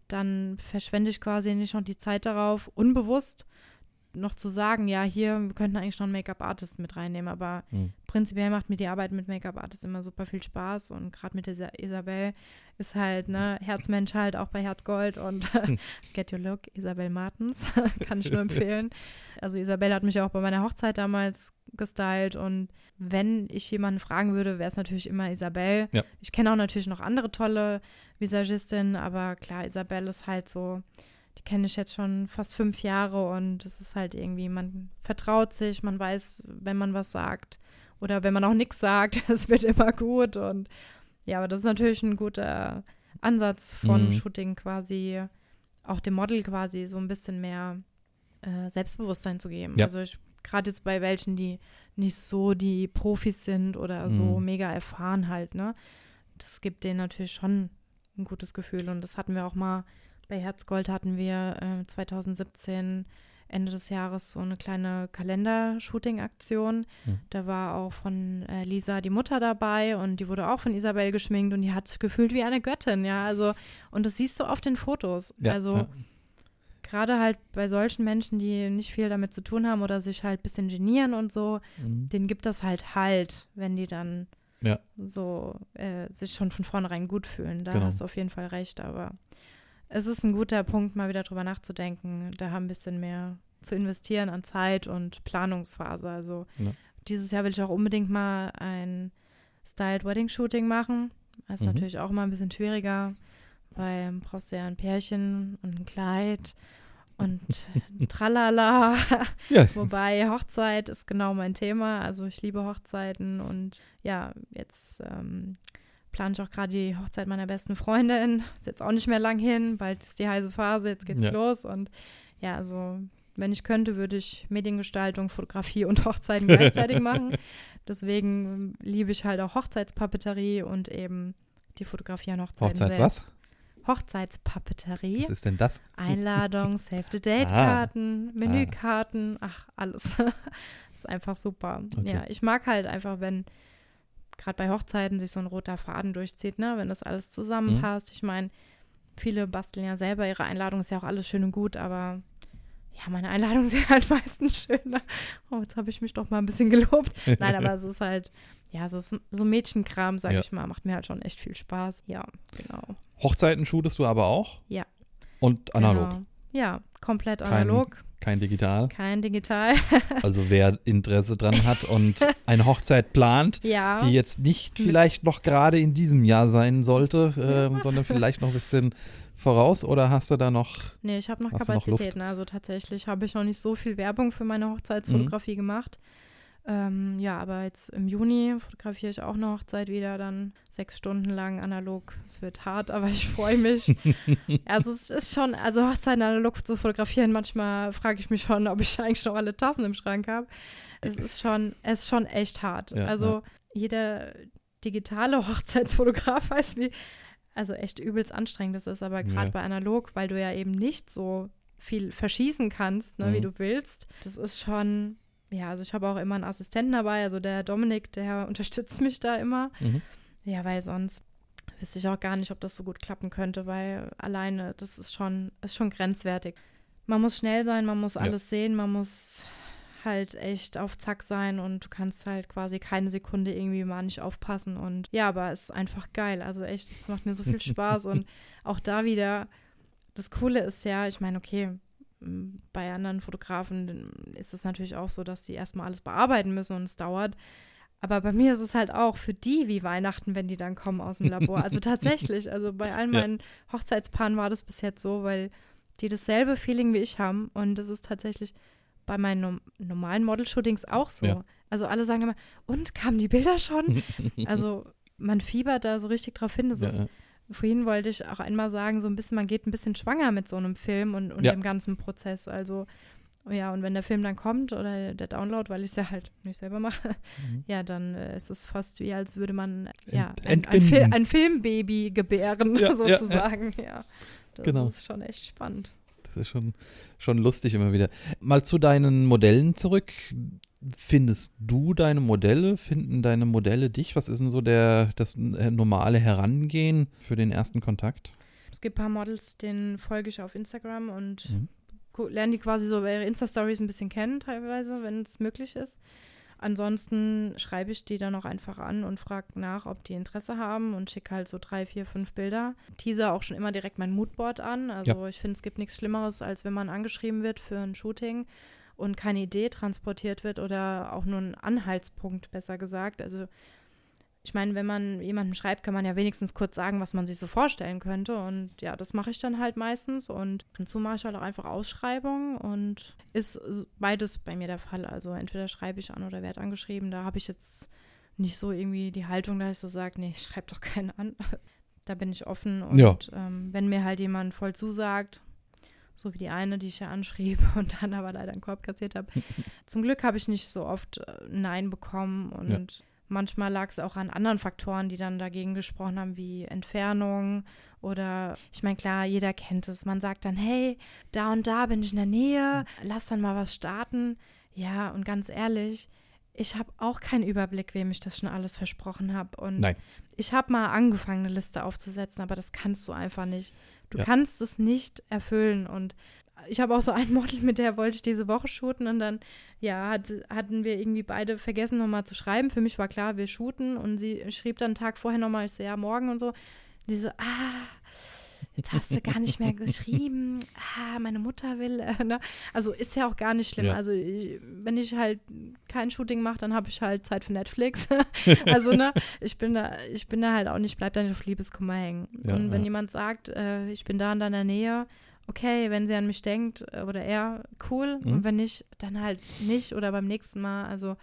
S2: dann verschwende ich quasi nicht noch die Zeit darauf, unbewusst noch zu sagen, ja, hier, wir könnten eigentlich noch einen Make-up-Artist mit reinnehmen, aber
S1: Mhm.
S2: prinzipiell macht mir die Arbeit mit Make-up-Artist immer super viel Spaß und gerade mit dieser Isabel ist halt, ne, Herzmensch halt auch bei Herzgold und Get Your Look, Isabel Martens, kann ich nur empfehlen. Also Isabel hat mich auch bei meiner Hochzeit damals gestylt und wenn ich jemanden fragen würde, wäre es natürlich immer Isabel.
S1: Ja.
S2: Ich kenne auch natürlich noch andere tolle Visagistinnen, aber klar, Isabel ist halt so, die kenne ich jetzt schon fast fünf Jahre und es ist halt irgendwie, man vertraut sich, man weiß, wenn man was sagt oder wenn man auch nichts sagt, es wird immer gut und ja, aber das ist natürlich ein guter Ansatz von
S1: Mhm.
S2: Shooting quasi, auch dem Model quasi so ein bisschen mehr äh, Selbstbewusstsein zu geben.
S1: Ja.
S2: Also ich gerade jetzt bei welchen, die nicht so die Profis sind oder so
S1: Mhm.
S2: mega erfahren halt, ne? Das gibt denen natürlich schon ein gutes Gefühl und das hatten wir auch mal bei Herzgold hatten wir äh, 2017 Ende des Jahres so eine kleine Kalender-Shooting-Aktion.
S1: Mhm.
S2: Da war auch von äh, Lisa die Mutter dabei und die wurde auch von Isabel geschminkt und die hat sich gefühlt wie eine Göttin, ja. Also, und das siehst du auf den Fotos.
S1: Ja,
S2: also
S1: ja.
S2: gerade halt bei solchen Menschen, die nicht viel damit zu tun haben oder sich halt ein bisschen genieren und so,
S1: Mhm.
S2: denen gibt das halt halt, wenn die dann
S1: Ja.
S2: so äh, sich schon von vornherein gut fühlen. Da
S1: Genau.
S2: hast du auf jeden Fall recht, aber es ist ein guter Punkt, mal wieder drüber nachzudenken, da ein bisschen mehr zu investieren an Zeit und Planungsphase. Also
S1: Ja.
S2: dieses Jahr will ich auch unbedingt mal ein Styled Wedding Shooting machen. Das ist
S1: Mhm.
S2: natürlich auch immer ein bisschen schwieriger, weil du brauchst ja ein Pärchen und ein Kleid und Tralala.
S1: Ja,
S2: Wobei Hochzeit ist genau mein Thema. Also ich liebe Hochzeiten und ja, jetzt ähm, plane ich auch gerade die Hochzeit meiner besten Freundin. Ist jetzt auch nicht mehr lang hin, bald ist die heiße Phase, jetzt geht's
S1: Ja.
S2: los. Und ja, also wenn ich könnte, würde ich Mediengestaltung, Fotografie und Hochzeiten gleichzeitig machen. Deswegen ähm, liebe ich halt auch Hochzeitspapeterie und eben die Fotografie an Hochzeiten
S1: Hochzeits
S2: selbst.
S1: was?
S2: Hochzeitspapeterie.
S1: Was ist denn das?
S2: Einladung, Save-the-Date-Karten, Menükarten, ach, alles. ist einfach super.
S1: Okay.
S2: Ja, ich mag halt einfach, wenn gerade bei Hochzeiten sich so ein roter Faden durchzieht, ne, wenn das alles zusammenpasst. Ich meine, viele basteln ja selber ihre Einladung, ist ja auch alles schön und gut, aber ja, meine Einladungen sind halt meistens schöner. Oh, jetzt habe ich mich doch mal ein bisschen gelobt. Nein, aber es ist halt, ja, es ist so Mädchenkram, sag
S1: Ja.
S2: ich mal, macht mir halt schon echt viel Spaß. Ja, genau.
S1: Hochzeiten shootest du aber auch?
S2: Ja.
S1: Und analog,
S2: Genau. Ja, komplett analog.
S1: kein digital.
S2: Kein digital.
S1: Also wer Interesse dran hat und eine Hochzeit plant,
S2: ja.
S1: die jetzt nicht vielleicht noch gerade in diesem Jahr sein sollte, ähm, sondern vielleicht noch ein bisschen voraus oder hast du da noch
S2: nee, ich habe noch
S1: du noch?
S2: Kapazitäten. also tatsächlich habe ich noch nicht so viel Werbung für meine Hochzeitsfotografie
S1: Mhm.
S2: gemacht. Ähm, ja, aber jetzt im Juni fotografiere ich auch eine Hochzeit wieder, dann sechs Stunden lang analog. Es wird hart, aber ich freue mich. also es ist schon, also Hochzeiten analog zu fotografieren, manchmal frage ich mich schon, ob ich eigentlich noch alle Tassen im Schrank habe. Es ist schon, es ist schon echt hart. Ja, also ja. jeder digitale Hochzeitsfotograf weiß, wie, also echt übelst anstrengend das ist, aber gerade ja. bei analog, weil du ja eben nicht so viel verschießen kannst, ne, mhm. wie du willst. Das ist schon, ja, also ich habe auch immer einen Assistenten dabei, also der Dominik, der unterstützt mich da immer. Mhm. Ja, weil sonst wüsste ich auch gar nicht, ob das so gut klappen könnte, weil alleine, das ist schon, ist schon grenzwertig. Man muss schnell sein, man muss ja. alles sehen, man muss halt echt auf Zack sein und du kannst halt quasi keine Sekunde irgendwie mal nicht aufpassen. Und ja, aber es ist einfach geil. Also echt, es macht mir so viel Spaß. und auch da wieder, das Coole ist ja, ich meine, okay, bei anderen Fotografen ist es natürlich auch so, dass die erstmal alles bearbeiten müssen und es dauert. Aber bei mir ist es halt auch für die wie Weihnachten, wenn die dann kommen aus dem Labor. Also tatsächlich, also bei allen meinen Hochzeitspaaren war das bis jetzt so, weil die dasselbe Feeling wie ich haben. Und das ist tatsächlich bei meinen normalen Model-Shootings auch so. Ja. Also alle sagen immer, und kamen die Bilder schon? also man fiebert da so richtig drauf hin. Das ja. ist, vorhin wollte ich auch einmal sagen, so ein bisschen, man geht ein bisschen schwanger mit so einem Film und, und ja. dem ganzen Prozess. Also ja, und wenn der Film dann kommt oder der Download, weil ich es ja halt nicht selber mache, mhm. ja, dann äh, ist es fast wie, als würde man ja, ein, ein, Fil ein, Filmbaby gebären, ja, sozusagen. Ja, ja. Das genau. ist schon echt spannend.
S1: Das ist schon, schon lustig immer wieder. Mal zu deinen Modellen zurück. Findest du deine Modelle? Finden deine Modelle dich? Was ist denn so der, das äh, normale Herangehen für den ersten Kontakt?
S2: Es gibt ein paar Models, denen folge ich auf Instagram und mhm. lerne die quasi so bei ihre Insta-Stories ein bisschen kennen, teilweise, wenn es möglich ist. Ansonsten schreibe ich die dann auch einfach an und frage nach, ob die Interesse haben und schicke halt so drei, vier, fünf Bilder. Teaser auch schon immer direkt mein Moodboard an. Also ja. ich finde, es gibt nichts Schlimmeres, als wenn man angeschrieben wird für ein Shooting und keine Idee transportiert wird oder auch nur ein Anhaltspunkt, besser gesagt. Also ich meine, wenn man jemandem schreibt, kann man ja wenigstens kurz sagen, was man sich so vorstellen könnte. Und ja, das mache ich dann halt meistens. Und dazu mache ich halt auch einfach Ausschreibungen und ist beides bei mir der Fall. Also entweder schreibe ich an oder werde angeschrieben. Da habe ich jetzt nicht so irgendwie die Haltung, dass ich so sage, nee, ich schreibe doch keinen an. da bin ich offen. Und ja. ähm, wenn mir halt jemand voll zusagt, so wie die eine, die ich ja anschrieb und dann aber leider einen Korb kassiert habe. Zum Glück habe ich nicht so oft äh, Nein bekommen und ja Manchmal lag es auch an anderen Faktoren, die dann dagegen gesprochen haben, wie Entfernung oder ich meine, klar, jeder kennt es. Man sagt dann, hey, da und da bin ich in der Nähe, lass dann mal was starten. Ja, und ganz ehrlich, ich habe auch keinen Überblick, wem ich das schon alles versprochen habe. Und Nein. ich habe mal angefangen, eine Liste aufzusetzen, aber das kannst du einfach nicht. Du ja. kannst es nicht erfüllen. Und ich habe auch so ein Model, mit der wollte ich diese Woche shooten und dann, ja, hat, hatten wir irgendwie beide vergessen, nochmal zu schreiben. Für mich war klar, wir shooten und sie schrieb dann einen Tag vorher nochmal, ich so, ja, morgen und so. Diese, ah, jetzt hast du gar nicht mehr geschrieben. Ah, meine Mutter will. Äh, ne? Also ist ja auch gar nicht schlimm. Ja. Also ich, wenn ich halt kein Shooting mache, dann habe ich halt Zeit für Netflix. also ne, ich bin da, ich bin da halt auch nicht, bleib da nicht auf Liebeskummer hängen. Ja, und wenn ja. jemand sagt, äh, ich bin da in deiner Nähe, okay, wenn sie an mich denkt äh, oder er, cool. Mhm. Und wenn nicht, dann halt nicht oder beim nächsten Mal. Also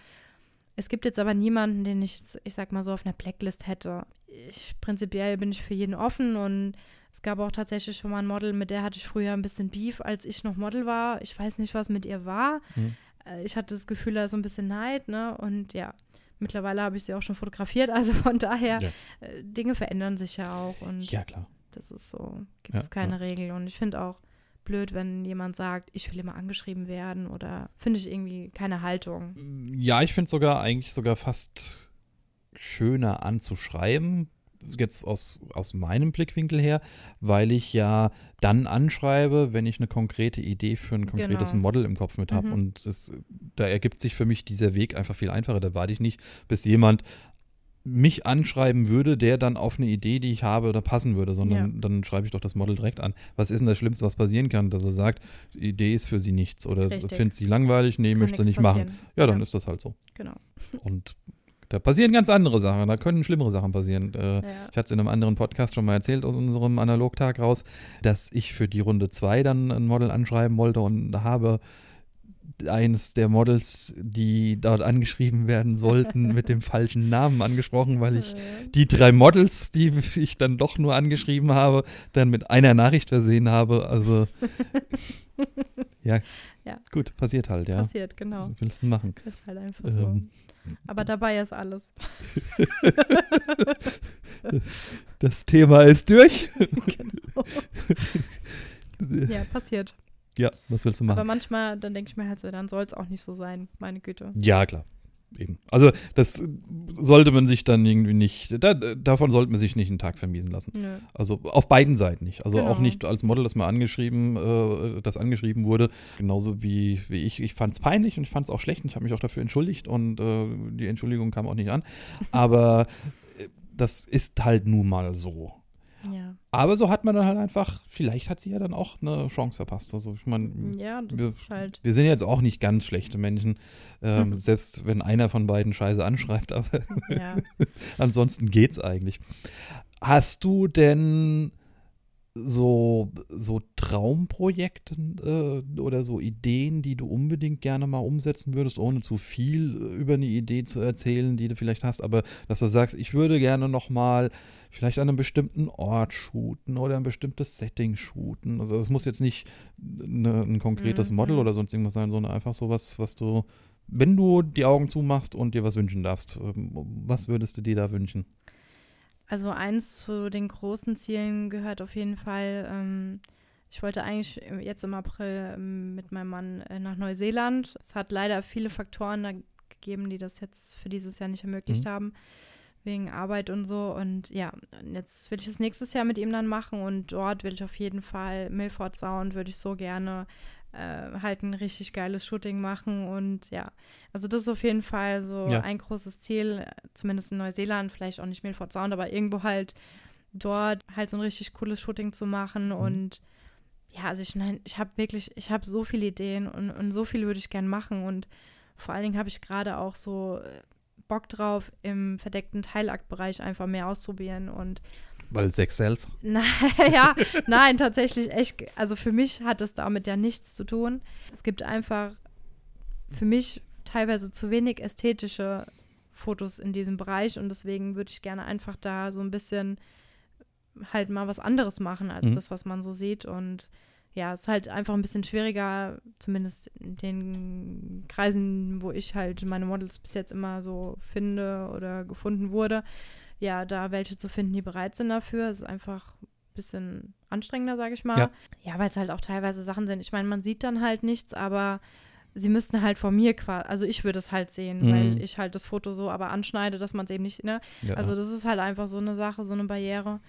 S2: es gibt jetzt aber niemanden, den ich, ich sag mal so, auf einer Blacklist hätte. Ich, prinzipiell bin ich für jeden offen und es gab auch tatsächlich schon mal ein Model, mit der hatte ich früher ein bisschen Beef, als ich noch Model war. Ich weiß nicht, was mit ihr war. Mhm. Äh, ich hatte das Gefühl, da ist so ein bisschen Neid, ne? Und ja, mittlerweile habe ich sie auch schon fotografiert. Also von daher, ja. Äh, Dinge verändern sich ja auch. Und
S1: ja, klar.
S2: Das ist so, gibt es keine ja. Regel. Und ich finde auch blöd, wenn jemand sagt, ich will immer angeschrieben werden oder finde ich irgendwie keine Haltung.
S1: Ja, ich finde sogar eigentlich sogar fast schöner anzuschreiben, jetzt aus, aus meinem Blickwinkel her, weil ich ja dann anschreibe, wenn ich eine konkrete Idee für ein konkretes genau. Model im Kopf mit habe. Mhm. Und das, da ergibt sich für mich dieser Weg einfach viel einfacher. Da warte ich nicht, bis jemand mich anschreiben würde, der dann auf eine Idee, die ich habe, da passen würde, sondern ja. dann schreibe ich doch das Model direkt an. Was ist denn das Schlimmste, was passieren kann? Dass er sagt, die Idee ist für sie nichts oder findet sie langweilig, nee, möchte sie nicht passieren. machen. Ja, dann ja. ist das halt so.
S2: Genau.
S1: Und da passieren ganz andere Sachen, da können schlimmere Sachen passieren. Äh, ja. Ich hatte es in einem anderen Podcast schon mal erzählt aus unserem Analogtag raus, dass ich für die Runde 2 dann ein Model anschreiben wollte und habe eines der Models, die dort angeschrieben werden sollten, mit dem falschen Namen angesprochen, weil ich die drei Models, die ich dann doch nur angeschrieben habe, dann mit einer Nachricht versehen habe. Also ja, ja, gut, passiert halt, ja.
S2: Passiert, genau.
S1: Was willst du machen?
S2: Ist halt einfach so. Ähm, Aber dabei ist alles.
S1: das Thema ist durch.
S2: genau. ja, passiert.
S1: Ja, was willst du machen?
S2: Aber manchmal, dann denke ich mir halt so, dann soll es auch nicht so sein, meine Güte.
S1: Ja, klar. Eben. Also das sollte man sich dann irgendwie nicht, da, davon sollte man sich nicht einen Tag vermiesen lassen. Nö. Also auf beiden Seiten nicht. Also genau. auch nicht als Model, das mal angeschrieben, äh, das angeschrieben wurde, genauso wie, wie ich. Ich fand es peinlich und ich fand es auch schlecht und ich habe mich auch dafür entschuldigt und äh, die Entschuldigung kam auch nicht an. Aber äh, das ist halt nun mal so.
S2: Ja.
S1: Aber so hat man dann halt einfach, vielleicht hat sie ja dann auch eine Chance verpasst. Also ich meine,
S2: ja,
S1: wir,
S2: halt
S1: wir, sind jetzt auch nicht ganz schlechte Menschen, ähm, selbst wenn einer von beiden Scheiße anschreibt, aber ja. ansonsten geht's eigentlich. Hast du denn so, so Traumprojekte äh, oder so Ideen, die du unbedingt gerne mal umsetzen würdest, ohne zu viel über eine Idee zu erzählen, die du vielleicht hast, aber dass du sagst, ich würde gerne noch mal vielleicht an einem bestimmten Ort shooten oder ein bestimmtes Setting shooten. Also es muss jetzt nicht eine, ein konkretes mhm. Model oder sonst irgendwas sein, sondern einfach sowas, was du, wenn du die Augen zumachst und dir was wünschen darfst, ähm, was würdest du dir da wünschen?
S2: Also eins zu den großen Zielen gehört auf jeden Fall, ähm, ich wollte eigentlich jetzt im April ähm, mit meinem Mann äh, nach Neuseeland. Es hat leider viele Faktoren da gegeben, die das jetzt für dieses Jahr nicht ermöglicht mhm. haben, wegen Arbeit und so. Und ja, jetzt will ich das nächstes Jahr mit ihm dann machen und dort will ich auf jeden Fall Milford Sound, würde ich so gerne äh, halt ein richtig geiles Shooting machen. Und ja, also das ist auf jeden Fall so ja. ein großes Ziel, zumindest in Neuseeland, vielleicht auch nicht Milford Sound, aber irgendwo halt dort halt so ein richtig cooles Shooting zu machen. Mhm. Und ja, also ich, nein, ich habe wirklich, ich habe so viele Ideen und, und so viel würde ich gern machen. Und vor allen Dingen habe ich gerade auch so äh, Bock drauf, im verdeckten Teilaktbereich einfach mehr auszuprobieren und
S1: weil Sex sells?
S2: ja, nein, tatsächlich echt. Also für mich hat es damit ja nichts zu tun. Es gibt einfach für mich teilweise zu wenig ästhetische Fotos in diesem Bereich und deswegen würde ich gerne einfach da so ein bisschen halt mal was anderes machen als mhm. das, was man so sieht und ja, es ist halt einfach ein bisschen schwieriger, zumindest in den Kreisen, wo ich halt meine Models bis jetzt immer so finde oder gefunden wurde, ja, da welche zu finden, die bereit sind dafür. Es ist einfach ein bisschen anstrengender, sage ich mal. Ja, ja weil es halt auch teilweise Sachen sind. Ich meine, man sieht dann halt nichts, aber sie müssten halt vor mir quasi, also ich würde es halt sehen, mhm. weil ich halt das Foto so aber anschneide, dass man es eben nicht, ne? Ja. Also das ist halt einfach so eine Sache, so eine Barriere.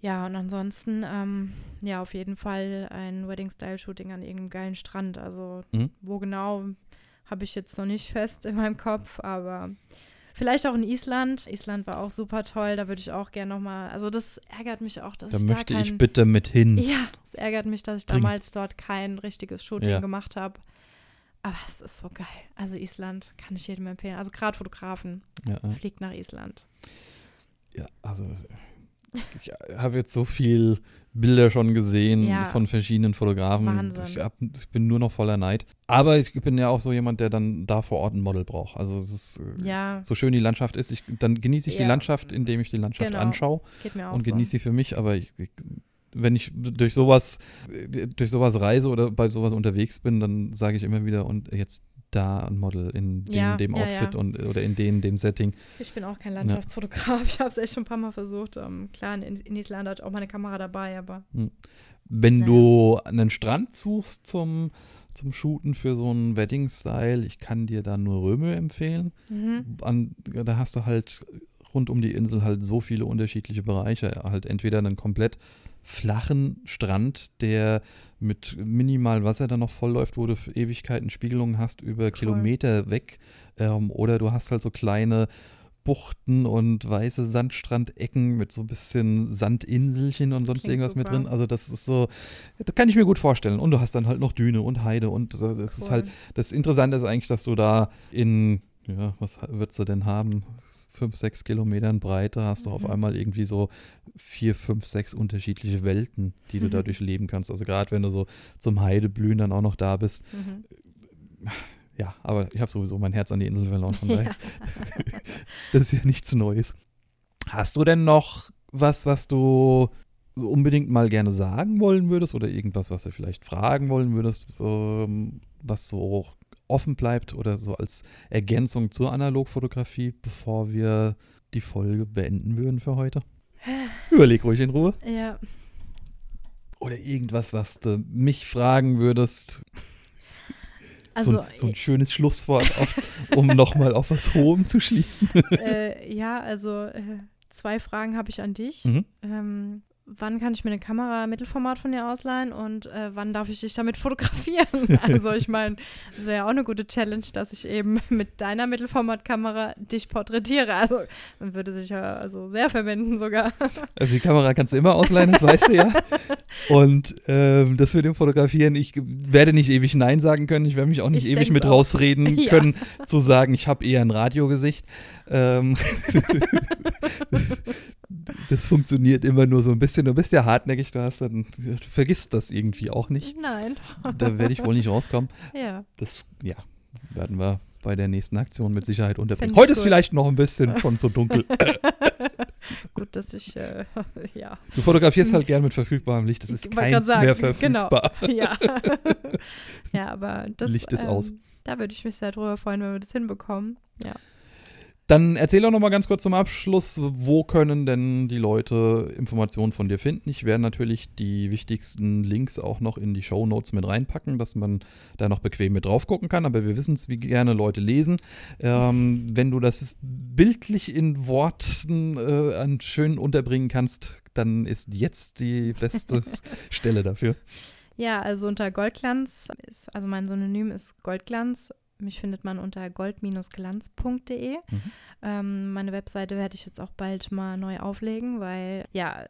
S2: Ja, und ansonsten, ähm, ja, auf jeden Fall ein Wedding-Style-Shooting an irgendeinem geilen Strand. Also mhm. wo genau, habe ich jetzt noch nicht fest in meinem Kopf, aber Vielleicht auch in Island. Island war auch super toll. Da würde ich auch gerne nochmal. Also, das ärgert mich auch, dass
S1: da
S2: ich
S1: da möchte
S2: kein,
S1: ich bitte mit hin.
S2: Ja, es ärgert mich, dass ich Bring. damals dort kein richtiges Shooting ja. gemacht habe. Aber es ist so geil. Also, Island kann ich jedem empfehlen. Also, gerade Fotografen. Ja. Fliegt nach Island.
S1: Ja, also ich habe jetzt so viel Bilder schon gesehen ja. von verschiedenen Fotografen.
S2: Wahnsinn.
S1: Ich, hab, ich, bin nur noch voller Neid. Aber ich bin ja auch so jemand, der dann da vor Ort ein Model braucht. Also es ist äh,
S2: ja.
S1: so schön die Landschaft ist. Ich, dann genieße ich ja. die Landschaft, indem ich die Landschaft genau. anschaue und genieße so. sie für mich. Aber ich, wenn ich durch sowas, durch sowas reise oder bei sowas unterwegs bin, dann sage ich immer wieder, und jetzt da ein Model in dem, ja, dem Outfit ja, ja. Und, oder in dem, dem Setting.
S2: Ich bin auch kein Landschaftsfotograf. Ich habe es echt schon ein paar Mal versucht. Um, ähm, klar, in, in Island hatte ich auch meine Kamera dabei, aber. Hm.
S1: Wenn du einen Strand suchst zum, zum Shooten für so einen Wedding-Style, ich kann dir da nur Röme empfehlen. Mhm. An, da hast du halt rund um die Insel halt so viele unterschiedliche Bereiche. Halt entweder einen komplett flachen Strand, der mit minimal Wasser dann noch vollläuft, wo du für Ewigkeiten Spiegelungen hast über cool. Kilometer weg. Ähm, oder du hast halt so kleine Buchten und weiße Sandstrandecken mit so ein bisschen Sandinselchen und sonst Klingt irgendwas super. mit drin. Also das ist so, das kann ich mir gut vorstellen. Und du hast dann halt noch Düne und Heide und das cool. ist halt, das Interessante ist eigentlich, dass du da in, ja, was würdest du denn haben? Fünf, sechs Kilometern Breite hast du auf mhm. einmal irgendwie so vier, fünf, sechs unterschiedliche Welten, die du mhm. dadurch leben kannst. Also gerade wenn du so zum Heideblühen dann auch noch da bist, mhm. ja, aber ich habe sowieso mein Herz an die Insel verloren, von daher. das ist ja nichts Neues. Hast du denn noch was, was du so unbedingt mal gerne sagen wollen würdest oder irgendwas, was du vielleicht fragen wollen würdest, ähm, was so offen bleibt oder so als Ergänzung zur Analogfotografie, bevor wir die Folge beenden würden für heute? Überleg ruhig in Ruhe.
S2: Ja.
S1: Oder irgendwas, was du mich fragen würdest. Also, so, ein, so ein schönes Schlusswort, auf, um nochmal auf was Hohem zu schließen.
S2: Äh, ja, also äh, zwei Fragen habe ich an dich. Mhm. Ähm, wann kann ich mir eine Kamera Mittelformat von dir ausleihen und äh, wann darf ich dich damit fotografieren? Also ich meine, das wäre ja auch eine gute Challenge, dass ich eben mit deiner Mittelformatkamera dich porträtiere. Also man würde sich ja also sehr verwenden sogar.
S1: Also die Kamera kannst du immer ausleihen, das weißt du ja. Und ähm, das mit dem Fotografieren, ich werde nicht ewig Nein sagen können. Ich werde mich auch nicht ich ewig mit auch. rausreden ja. können, zu sagen, ich habe eher ein Radiogesicht. Ähm, das funktioniert immer nur so ein bisschen. Du bist ja hartnäckig, du hast dann, du vergisst das irgendwie auch nicht.
S2: Nein.
S1: Da werde ich wohl nicht rauskommen.
S2: Ja.
S1: Das, ja, werden wir bei der nächsten Aktion mit Sicherheit unterbringen. Heute gut. ist vielleicht noch ein bisschen schon so dunkel.
S2: gut, dass ich, äh, ja.
S1: Du fotografierst halt gern mit verfügbarem Licht. Das ist keins sagen, mehr
S2: genau. verfügbar. Genau, ja. ja, aber das
S1: Licht ist ähm, aus.
S2: Da würde ich mich sehr drüber freuen, wenn wir das hinbekommen. Ja.
S1: Dann erzähl doch noch mal ganz kurz zum Abschluss, wo können denn die Leute Informationen von dir finden? Ich werde natürlich die wichtigsten Links auch noch in die Show Notes mit reinpacken, dass man da noch bequem mit drauf gucken kann. Aber wir wissen es, wie gerne Leute lesen. Ähm, wenn du das bildlich in Worten äh, schön unterbringen kannst, dann ist jetzt die beste Stelle dafür.
S2: Ja, also unter Goldglanz ist, also mein Synonym ist Goldglanz mich findet man unter gold-glanz.de. Mhm. Ähm, meine Webseite werde ich jetzt auch bald mal neu auflegen, weil ja,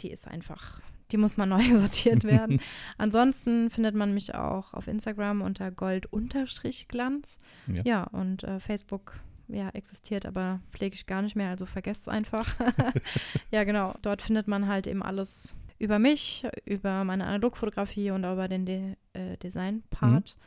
S2: die ist einfach, die muss mal neu sortiert werden. Ansonsten findet man mich auch auf Instagram unter gold-glanz. Ja. ja, und äh, Facebook ja, existiert, aber pflege ich gar nicht mehr, also vergesst es einfach. ja, genau. Dort findet man halt eben alles über mich, über meine Analogfotografie und auch über den De äh, Design-Part. Mhm.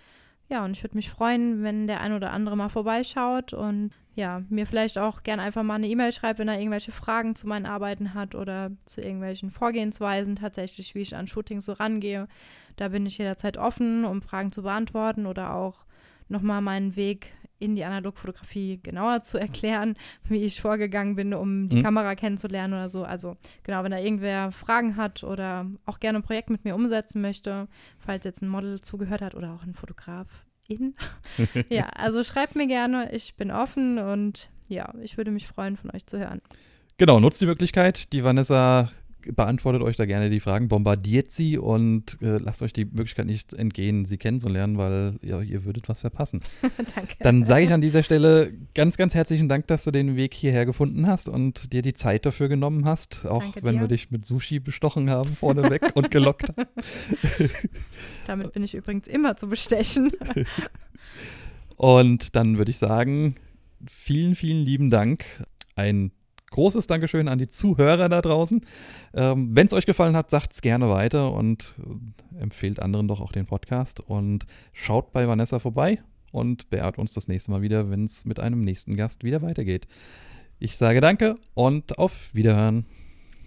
S2: Ja, und ich würde mich freuen, wenn der ein oder andere mal vorbeischaut und ja, mir vielleicht auch gerne einfach mal eine E-Mail schreibt, wenn er irgendwelche Fragen zu meinen Arbeiten hat oder zu irgendwelchen Vorgehensweisen tatsächlich, wie ich an Shootings so rangehe. Da bin ich jederzeit offen, um Fragen zu beantworten oder auch nochmal meinen Weg in die Analogfotografie genauer zu erklären, wie ich vorgegangen bin, um die mhm. Kamera kennenzulernen oder so. Also genau, wenn da irgendwer Fragen hat oder auch gerne ein Projekt mit mir umsetzen möchte, falls jetzt ein Model zugehört hat oder auch ein Fotograf in. ja, also schreibt mir gerne, ich bin offen und ja, ich würde mich freuen, von euch zu hören.
S1: Genau, nutzt die Möglichkeit. Die Vanessa beantwortet euch da gerne die Fragen, bombardiert sie und äh, lasst euch die Möglichkeit nicht entgehen, sie kennenzulernen, weil ja, ihr würdet was verpassen. Danke. Dann sage ich an dieser Stelle ganz, ganz herzlichen Dank, dass du den Weg hierher gefunden hast und dir die Zeit dafür genommen hast, auch Danke wenn dir. wir dich mit Sushi bestochen haben vorneweg und gelockt haben.
S2: Damit bin ich übrigens immer zu bestechen.
S1: und dann würde ich sagen, vielen, vielen lieben Dank. Ein großes Dankeschön an die Zuhörer da draußen. Ähm, Wenn es euch gefallen hat, sagt es gerne weiter und empfehlt anderen doch auch den Podcast. Und schaut bei Vanessa vorbei und beehrt uns das nächste Mal wieder, wenn es mit einem nächsten Gast wieder weitergeht. Ich sage danke und auf Wiederhören.